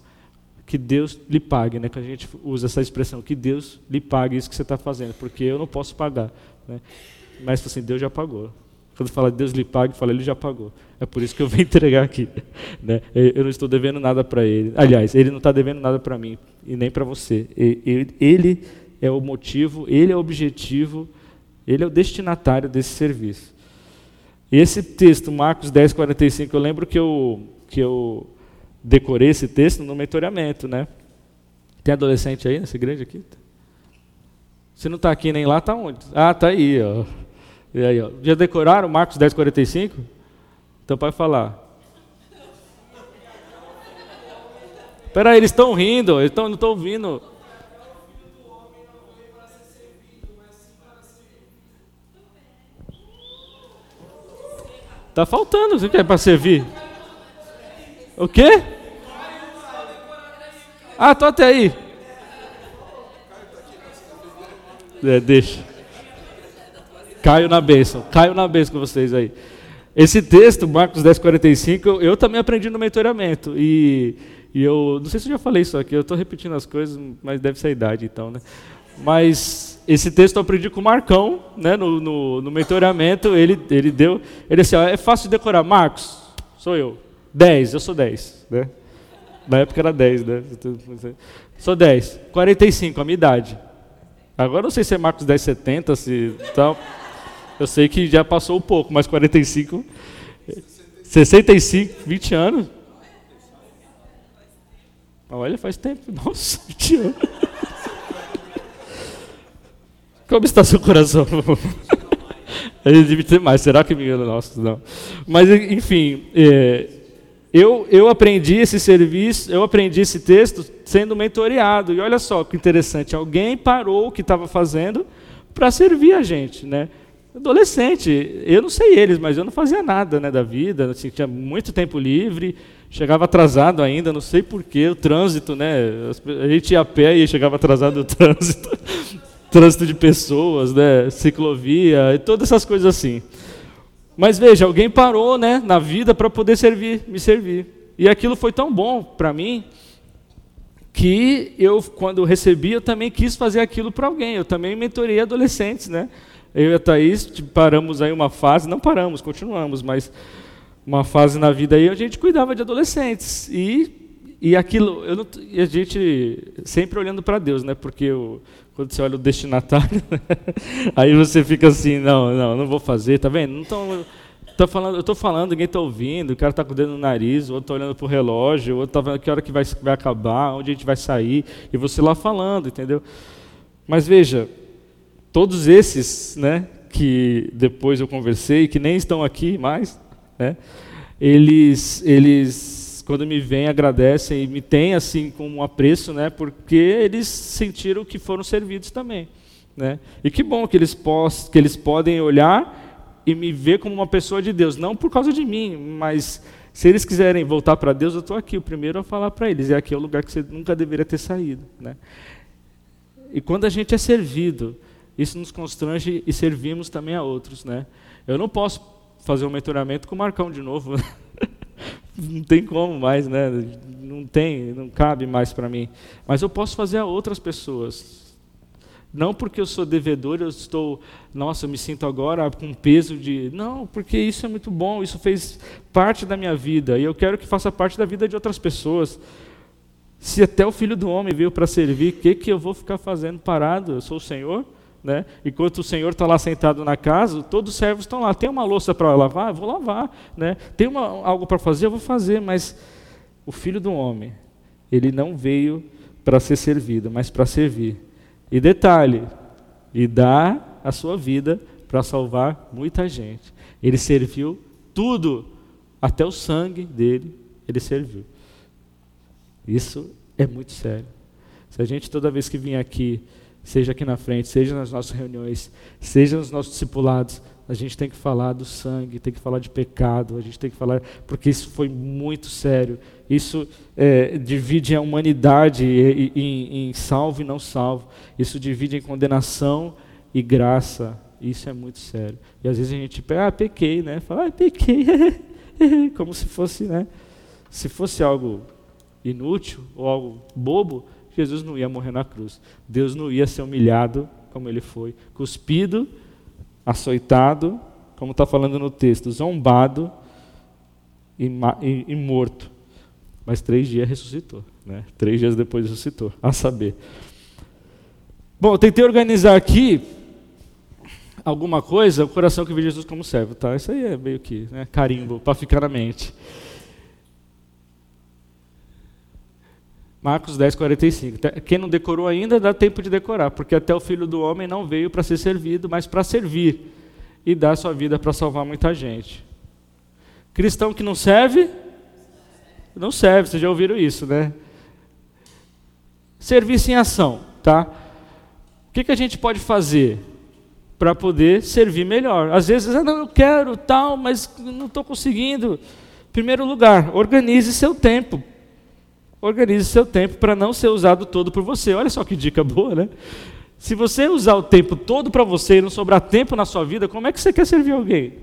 que Deus lhe pague, né? Que a gente usa essa expressão, que Deus lhe pague isso que você está fazendo, porque eu não posso pagar, né? Mas assim, Deus já pagou. Quando fala Deus lhe pague, fala Ele já pagou. É por isso que eu venho entregar aqui, né? Eu não estou devendo nada para Ele. Aliás, Ele não está devendo nada para mim e nem para você. Ele é o motivo, Ele é o objetivo, Ele é o destinatário desse serviço. E esse texto, Marcos 10, 45, eu lembro que eu que eu decorei esse texto no mentoreamento, né? Tem adolescente aí nessa igreja aqui? Se não está aqui nem lá, está onde? Ah, está aí, ó. E aí, ó. Já decoraram Marcos 10, 45? Então pode falar. Espera aí, eles estão rindo, eles tão, não estão ouvindo. Tá faltando, você quer para servir? O quê? Ah, tô até aí. É, deixa. Caio na bênção. Caio na bênção com vocês aí. Esse texto, Marcos 10, 45, eu, eu também aprendi no mentoramento. E, e eu, não sei se eu já falei isso aqui, eu estou repetindo as coisas, mas deve ser a idade então, né? Mas esse texto eu aprendi com o Marcão, né, no, no, no mentoramento, ele, ele deu, ele disse, ó, é fácil de decorar, Marcos, sou eu. 10, eu sou 10, né? Na época era 10, né? Sou 10. 45, a minha idade. Agora não sei se é Marcos 10, 70, se tal. Eu sei que já passou um pouco, mas 45. 65, 20 anos. Olha, faz tempo. Nossa, 20 anos. Como está seu coração? Ele deve ter mais. Será que me engano? Nossa, não. Mas, enfim. É, eu, eu aprendi esse serviço, eu aprendi esse texto sendo mentoreado. E olha só que interessante, alguém parou o que estava fazendo para servir a gente, né? Adolescente, eu não sei eles, mas eu não fazia nada né, da vida, assim, tinha muito tempo livre, chegava atrasado ainda, não sei porquê, o trânsito, né? A gente ia a pé e chegava atrasado no trânsito, trânsito de pessoas, né? Ciclovia, e todas essas coisas assim. Mas veja, alguém parou né, na vida para poder servir, me servir. E aquilo foi tão bom para mim que eu, quando recebi, eu também quis fazer aquilo para alguém. Eu também mentorei adolescentes, né? Eu e a Thaís tipo, paramos aí uma fase, não paramos, continuamos, mas uma fase na vida aí a gente cuidava de adolescentes. E, e aquilo, não, e a gente sempre olhando para Deus, né? Porque eu, quando você olha o destinatário, aí você fica assim, não, não, não vou fazer, tá vendo? Não tô, tô falando, eu estou falando, ninguém está ouvindo, o cara está com o dedo no nariz, o outro está olhando para o relógio, o outro está vendo que hora que vai, vai acabar, onde a gente vai sair, e você lá falando, entendeu? Mas veja, todos esses, né, que depois eu conversei, que nem estão aqui mais, né, eles, eles quando me vêm agradecem e me têm assim com um apreço, né, porque eles sentiram que foram servidos também, né. E que bom que eles, pos, que eles podem olhar e me ver como uma pessoa de Deus, não por causa de mim, mas se eles quiserem voltar para Deus, eu estou aqui, o primeiro a falar para eles. E aqui é o lugar que você nunca deveria ter saído. Né? E quando a gente é servido, isso nos constrange e servimos também a outros. Né? Eu não posso fazer um mentoramento com o Marcão de novo. não tem como mais, né? Não tem, não cabe mais para mim. Mas eu posso fazer a outras pessoas. Não porque eu sou devedor, eu estou, nossa, eu me sinto agora com peso de. Não, porque isso é muito bom, isso fez parte da minha vida e eu quero que faça parte da vida de outras pessoas. Se até o filho do homem veio para servir, o que, que eu vou ficar fazendo parado? Eu sou o Senhor? Né? Enquanto o Senhor está lá sentado na casa, todos os servos estão lá. Tem uma louça para lavar? Eu vou lavar. Né? Tem uma, algo para fazer? Eu vou fazer. Mas o filho do homem, ele não veio para ser servido, mas para servir. E detalhe, e dá a sua vida para salvar muita gente. Ele serviu tudo, até o sangue dele, ele serviu. Isso é muito sério. Se a gente toda vez que vir aqui, seja aqui na frente, seja nas nossas reuniões, seja nos nossos discipulados, a gente tem que falar do sangue, tem que falar de pecado, a gente tem que falar, porque isso foi muito sério. Isso é, divide a humanidade em, em, salvo e não salvo. Isso divide em condenação e graça. Isso é muito sério. E às vezes a gente pega, ah, pequei, né? Fala, ah, pequei. Como se fosse, né? Se fosse algo inútil ou algo bobo, Jesus não ia morrer na cruz. Deus não ia ser humilhado como ele foi, cuspido, açoitado, como está falando no texto, zombado e, e, e morto. Mas três dias ressuscitou. Né? Três dias depois ressuscitou, a saber. Bom, eu tentei organizar aqui alguma coisa, o coração que vê Jesus como servo. Tá? Isso aí é meio que né, carimbo, para ficar na mente. Marcos 10, 45. Quem não decorou ainda, dá tempo de decorar, porque até o Filho do Homem não veio para ser servido, mas para servir e dar sua vida para salvar muita gente. Cristão que não serve, não serve, vocês já ouviram isso, né? Serviço em ação, tá? O que, que a gente pode fazer para poder servir melhor? Às vezes, ah, não, eu quero tal, mas não estou conseguindo. Primeiro lugar, organize seu tempo. Organize seu tempo para não ser usado todo por você. Olha só que dica boa, né? Se você usar o tempo todo para você e não sobrar tempo na sua vida, como é que você quer servir alguém?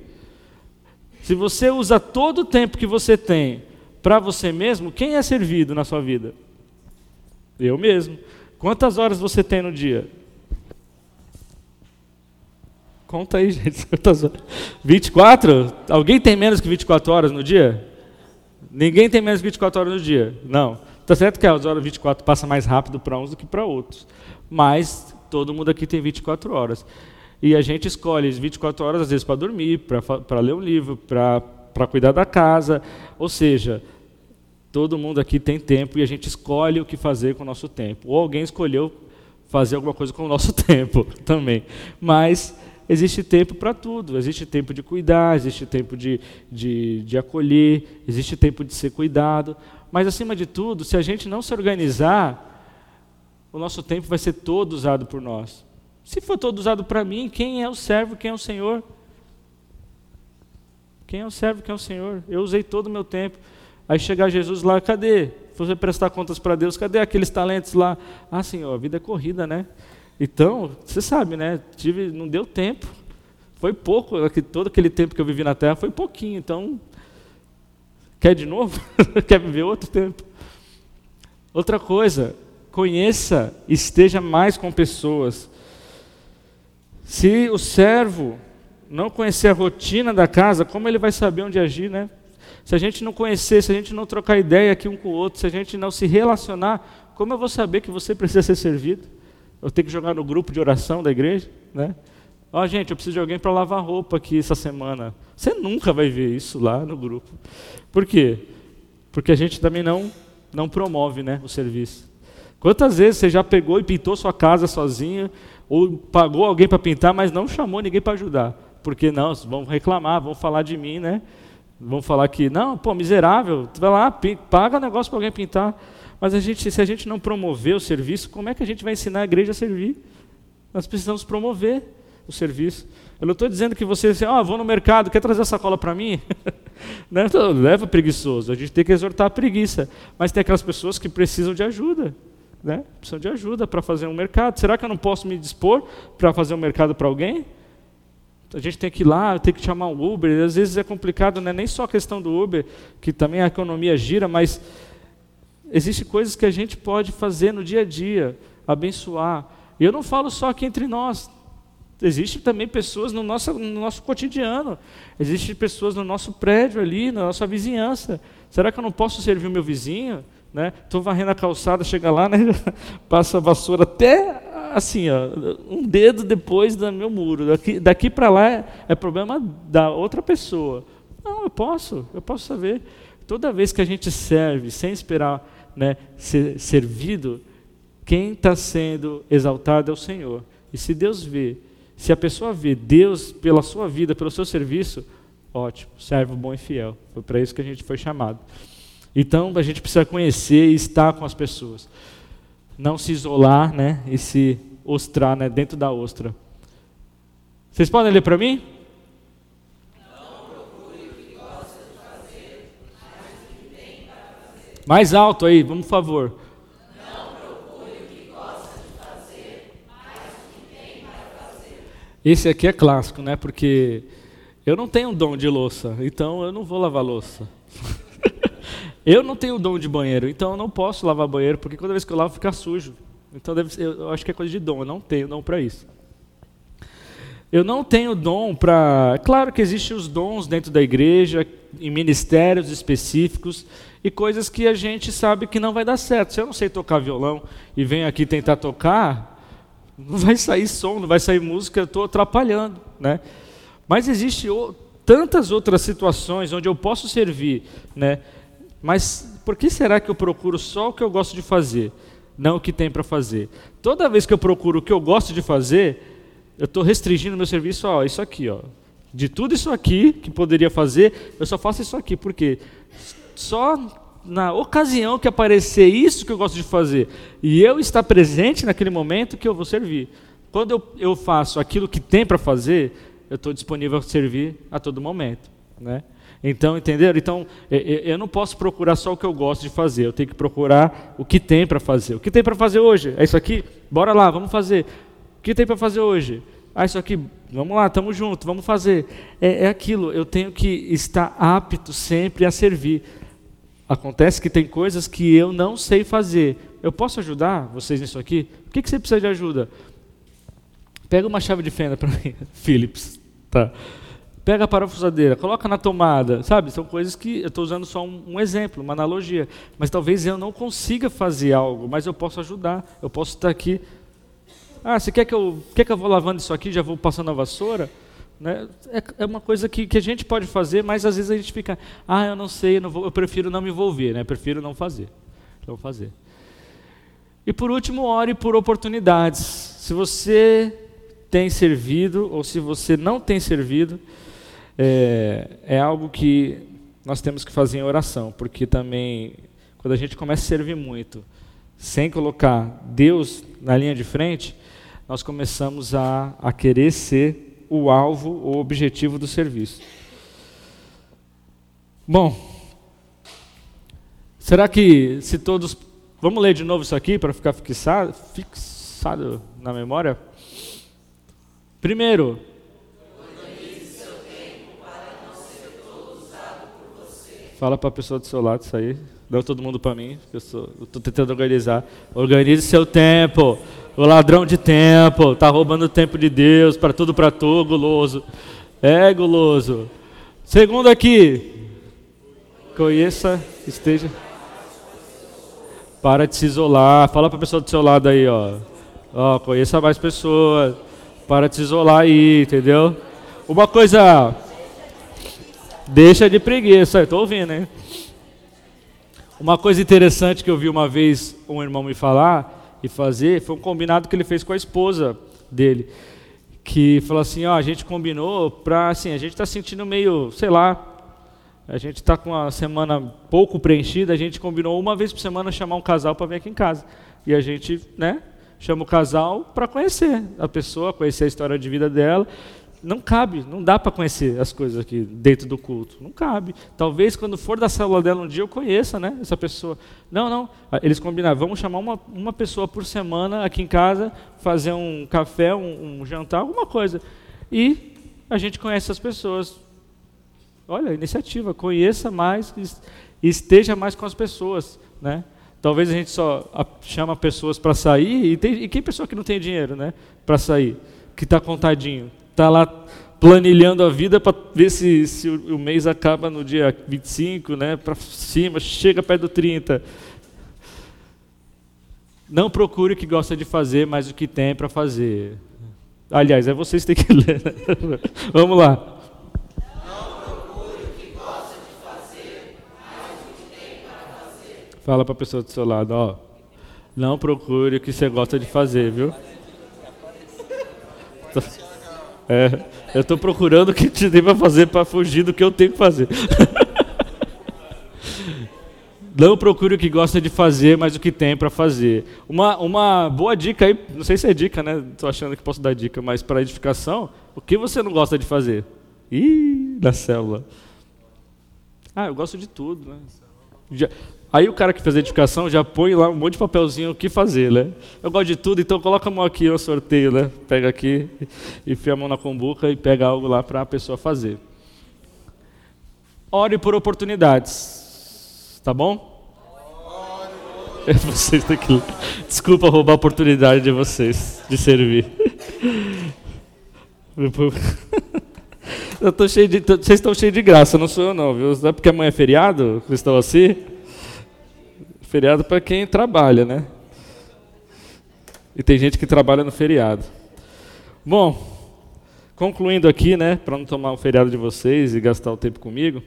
Se você usa todo o tempo que você tem para você mesmo, quem é servido na sua vida? Eu mesmo. Quantas horas você tem no dia? Conta aí, gente. Quantas horas? 24? Alguém tem menos que 24 horas no dia? Ninguém tem menos que 24 horas no dia. Não. Tá certo que as horas 24 passa mais rápido para uns do que para outros. Mas todo mundo aqui tem 24 horas. E a gente escolhe 24 horas, às vezes, para dormir, para ler um livro, para cuidar da casa. Ou seja, todo mundo aqui tem tempo e a gente escolhe o que fazer com o nosso tempo. Ou alguém escolheu fazer alguma coisa com o nosso tempo também. Mas existe tempo para tudo. Existe tempo de cuidar, existe tempo de, de, de acolher, existe tempo de ser cuidado. Mas, acima de tudo, se a gente não se organizar, o nosso tempo vai ser todo usado por nós. Se for todo usado para mim, quem é o servo, quem é o Senhor? Quem é o servo, quem é o Senhor? Eu usei todo o meu tempo. Aí chegar Jesus lá, cadê? Você prestar contas para Deus, cadê aqueles talentos lá? Ah, Senhor, a vida é corrida, né? Então, você sabe, né? Tive, não deu tempo. Foi pouco, todo aquele tempo que eu vivi na terra foi pouquinho. Então, quer de novo? quer viver outro tempo? Outra coisa, conheça, esteja mais com pessoas. Se o servo não conhecer a rotina da casa, como ele vai saber onde agir, né? Se a gente não conhecer, se a gente não trocar ideia aqui um com o outro, se a gente não se relacionar, como eu vou saber que você precisa ser servido? Eu tenho que jogar no grupo de oração da igreja, né? Ó, oh, gente, eu preciso de alguém para lavar roupa aqui essa semana. Você nunca vai ver isso lá no grupo. Por quê? Porque a gente também não não promove, né, o serviço. Quantas vezes você já pegou e pintou sua casa sozinha, ou pagou alguém para pintar, mas não chamou ninguém para ajudar? Porque não, vão reclamar, vão falar de mim, né? Vão falar que, não, pô, miserável, vai lá, paga negócio para alguém pintar. Mas a gente, se a gente não promover o serviço, como é que a gente vai ensinar a igreja a servir? Nós precisamos promover o serviço. Eu não estou dizendo que você, assim, oh, vou no mercado, quer trazer sacola para mim? né? Então, leva preguiçoso, a gente tem que exortar a preguiça. Mas tem aquelas pessoas que precisam de ajuda. Né? Precisam de ajuda para fazer um mercado. Será que eu não posso me dispor para fazer um mercado para alguém? A gente tem que ir lá, tem que chamar um Uber. Às vezes é complicado, não é nem só a questão do Uber, que também a economia gira, mas existem coisas que a gente pode fazer no dia a dia, abençoar. E eu não falo só aqui entre nós. Existem também pessoas no nosso, no nosso cotidiano. Existem pessoas no nosso prédio ali, na nossa vizinhança. Será que eu não posso servir o meu vizinho? Estou né? varrendo a calçada, chega lá, né? passa a vassoura até assim, ó, um dedo depois do meu muro. Daqui, daqui para lá é, é, problema da outra pessoa. Não, eu posso, eu posso saber. Toda vez que a gente serve sem esperar né, ser servido, quem está sendo exaltado é o Senhor. E se Deus vê, se a pessoa vê Deus pela sua vida, pelo seu serviço, ótimo, servo bom e fiel. Foi para isso que a gente foi chamado. Então a gente precisa conhecer e estar com as pessoas. Não se isolar né, e se ostrar né, dentro da ostra. Vocês podem ler para mim? Mais alto aí, vamos por favor. Não procure o que gosta de fazer, mas o que tem para fazer. Esse aqui é clássico, né? Porque eu não tenho dom de louça, então eu não vou lavar louça. Eu não tenho dom de banheiro, então eu não posso lavar banheiro, porque toda vez que eu lavo fica sujo. Então ser, eu acho que é coisa de dom, eu não tenho dom para isso. Eu não tenho dom para. Claro que existem os dons dentro da igreja, em ministérios específicos, e coisas que a gente sabe que não vai dar certo. Se eu não sei tocar violão e venho aqui tentar tocar, não vai sair som, não vai sair música, eu estou atrapalhando. Né? Mas existem tantas outras situações onde eu posso servir. Né? Mas por que será que eu procuro só o que eu gosto de fazer, não o que tem para fazer? Toda vez que eu procuro o que eu gosto de fazer, eu estou restringindo meu serviço a isso aqui, ó. De tudo isso aqui que poderia fazer, eu só faço isso aqui, porque só na ocasião que aparecer isso que eu gosto de fazer e eu estar presente naquele momento que eu vou servir. Quando eu, eu faço aquilo que tem para fazer, eu estou disponível a servir a todo momento, né? Então, entenderam? Então, eu não posso procurar só o que eu gosto de fazer, eu tenho que procurar o que tem para fazer. O que tem para fazer hoje? É isso aqui? Bora lá, vamos fazer. O que tem para fazer hoje? Ah, isso aqui, vamos lá, estamos juntos, vamos fazer. É, é aquilo, eu tenho que estar apto sempre a servir. Acontece que tem coisas que eu não sei fazer. Eu posso ajudar vocês nisso aqui? O que, que você precisa de ajuda? Pega uma chave de fenda para mim, Philips. Tá pega a parafusadeira, coloca na tomada, sabe? São coisas que eu estou usando só um, um, exemplo, uma analogia. Mas talvez eu não consiga fazer algo, mas eu posso ajudar. Eu posso estar aqui. Ah, você quer que eu, quer que eu vou lavando isso aqui, já vou passando a vassoura? Né? É, é, uma coisa que, que a gente pode fazer, mas às vezes a gente fica, ah, eu não sei, eu, não vou, eu prefiro não me envolver, né? Eu prefiro não fazer. Não fazer. E por último, ore por oportunidades. Se você tem servido ou se você não tem servido, é, é algo que nós temos que fazer em oração, porque também, quando a gente começa a servir muito, sem colocar Deus na linha de frente, nós começamos a, a querer ser o alvo ou objetivo do serviço. Bom, será que se todos. Vamos ler de novo isso aqui para ficar fixado, fixado na memória? Primeiro, Fala para a pessoa do seu lado isso aí. Dá todo mundo para mim, eu estou tentando organizar. Organize seu tempo. O ladrão de tempo, está roubando o tempo de Deus para tudo para tu, guloso. É, guloso. Segundo aqui, conheça, esteja. Para de se isolar. Fala para a pessoa do seu lado aí, ó. Ó, conheça mais pessoas. Para de se isolar aí, entendeu? Uma coisa Deixa de preguiça, estou ouvindo, hein? Uma coisa interessante que eu vi uma vez um irmão me falar e fazer foi um combinado que ele fez com a esposa dele, que falou assim, ó, a gente combinou para assim, a gente está sentindo meio, sei lá, a gente está com a semana pouco preenchida, a gente combinou uma vez por semana chamar um casal para vir aqui em casa. E a gente, né, chama o casal para conhecer a pessoa, conhecer a história de vida dela não cabe, não dá para conhecer as coisas aqui dentro do culto. Não cabe. Talvez quando for da célula dela um dia eu conheça né, essa pessoa. Não, não. Ah, eles combinaram, vamos chamar uma, uma pessoa por semana aqui em casa, fazer um café, um, um jantar, alguma coisa. E a gente conhece as pessoas. Olha, iniciativa, conheça mais e esteja mais com as pessoas. Né? Talvez a gente só chama pessoas para sair, e, tem, e quem pessoa que não tem dinheiro né, para sair, que está contadinho? Está lá planilhando a vida para ver se, se o, o, mês acaba no dia 25, né, para cima, chega perto do 30. Não procure o que gosta de fazer, mas o que tem para fazer. Aliás, é vocês que têm que ler. Né? Vamos lá. Fala para a pessoa do seu lado, ó. Não procure o que você gosta de fazer, viu? É, eu estou procurando o que te tem para fazer para fugir do que eu tenho que fazer. Não procure o que gosta de fazer, mas o que tem para fazer. Uma, uma boa dica aí, não sei se é dica, né? Estou achando que posso dar dica, mas para edificação, o que você não gosta de fazer? Ih, na célula. Ah, eu gosto de tudo, né? Já, Aí o cara que fez a edificação já põe lá um monte de papelzinho o que fazer, né? Eu gosto de tudo, então coloca a mão aqui no sorteio, né? Pega aqui, enfia a mão na combuca e pega algo lá para a pessoa fazer. Ore por oportunidades, tá bom? Vocês daqui. Desculpa roubar a oportunidade de vocês de servir. Eu tô cheio de, vocês estão cheios de graça, não sou eu não, viu? Não é porque amanhã é feriado, vocês estão assim? Feriado para quem trabalha, né? E tem gente que trabalha no feriado. Bom, concluindo aqui, né, para não tomar o feriado de vocês e gastar o tempo comigo,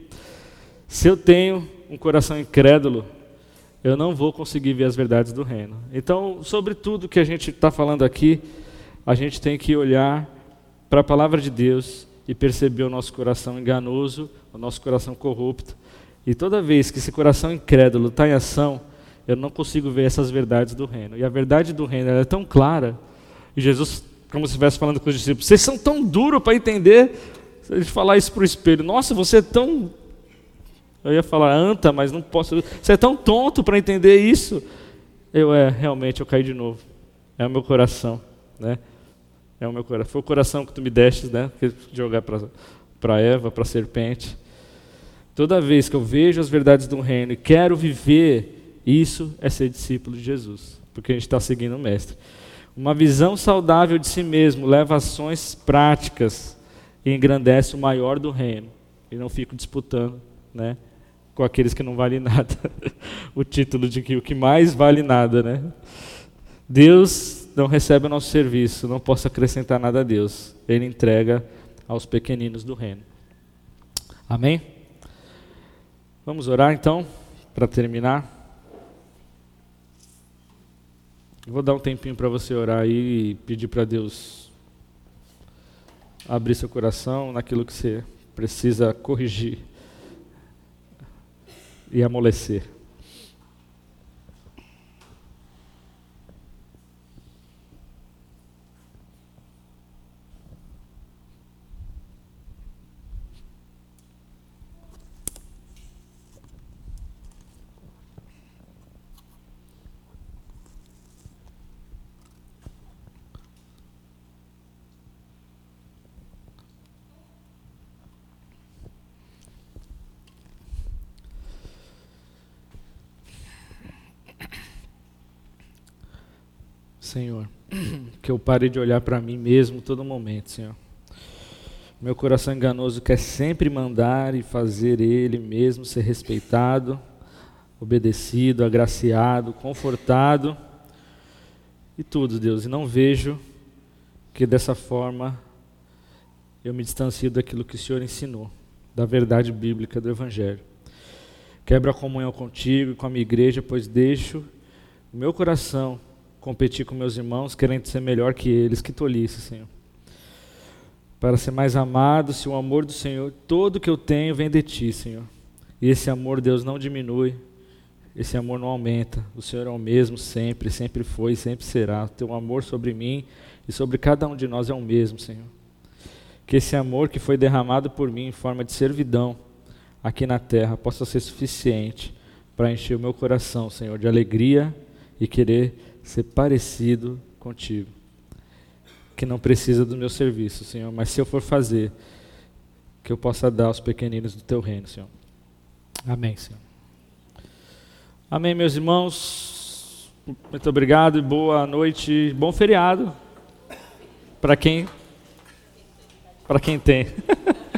se eu tenho um coração incrédulo, eu não vou conseguir ver as verdades do reino. Então, sobre tudo que a gente está falando aqui, a gente tem que olhar para a palavra de Deus e perceber o nosso coração enganoso, o nosso coração corrupto. E toda vez que esse coração incrédulo está em ação, eu não consigo ver essas verdades do reino. E a verdade do reino é tão clara. E Jesus, como se estivesse falando com os discípulos, vocês são tão duros para entender. Se ele falar isso para o espelho, nossa, você é tão. Eu ia falar anta, mas não posso. Você é tão tonto para entender isso. Eu é, realmente, eu caí de novo. É o meu coração, né? É o meu coração. Foi o coração que tu me deste, né? Jogar para Eva, para a serpente. Toda vez que eu vejo as verdades do reino e quero viver isso é ser discípulo de Jesus, porque a gente está seguindo o Mestre. Uma visão saudável de si mesmo leva ações práticas e engrandece o maior do reino. E não fico disputando né, com aqueles que não valem nada. o título de que o que mais vale nada. Né? Deus não recebe o nosso serviço, não posso acrescentar nada a Deus. Ele entrega aos pequeninos do reino. Amém? Vamos orar então, para terminar. Vou dar um tempinho para você orar aí e pedir para Deus abrir seu coração naquilo que você precisa corrigir e amolecer. Senhor. Que eu pare de olhar para mim mesmo todo momento, Senhor. Meu coração enganoso quer sempre mandar e fazer Ele mesmo ser respeitado, obedecido, agraciado, confortado e tudo, Deus. E não vejo que dessa forma eu me distancio daquilo que o Senhor ensinou, da verdade bíblica do Evangelho. Quebro a comunhão contigo e com a minha igreja, pois deixo o meu coração competir com meus irmãos, querendo ser melhor que eles. Que tolice, Senhor. Para ser mais amado, se o amor do Senhor, todo que eu tenho vem de ti, Senhor. E esse amor, Deus, não diminui, esse amor não aumenta. O Senhor é o mesmo sempre, sempre foi e sempre será. O teu amor sobre mim e sobre cada um de nós é o mesmo, Senhor. Que esse amor que foi derramado por mim em forma de servidão aqui na terra possa ser suficiente para encher o meu coração, Senhor, de alegria e querer ser parecido contigo. Que não precisa do meu serviço, Senhor, mas se eu for fazer, que eu possa dar aos pequeninos do teu reino, Senhor. Amém, Senhor. Amém, meus irmãos. Muito obrigado e boa noite, bom feriado para quem para quem tem.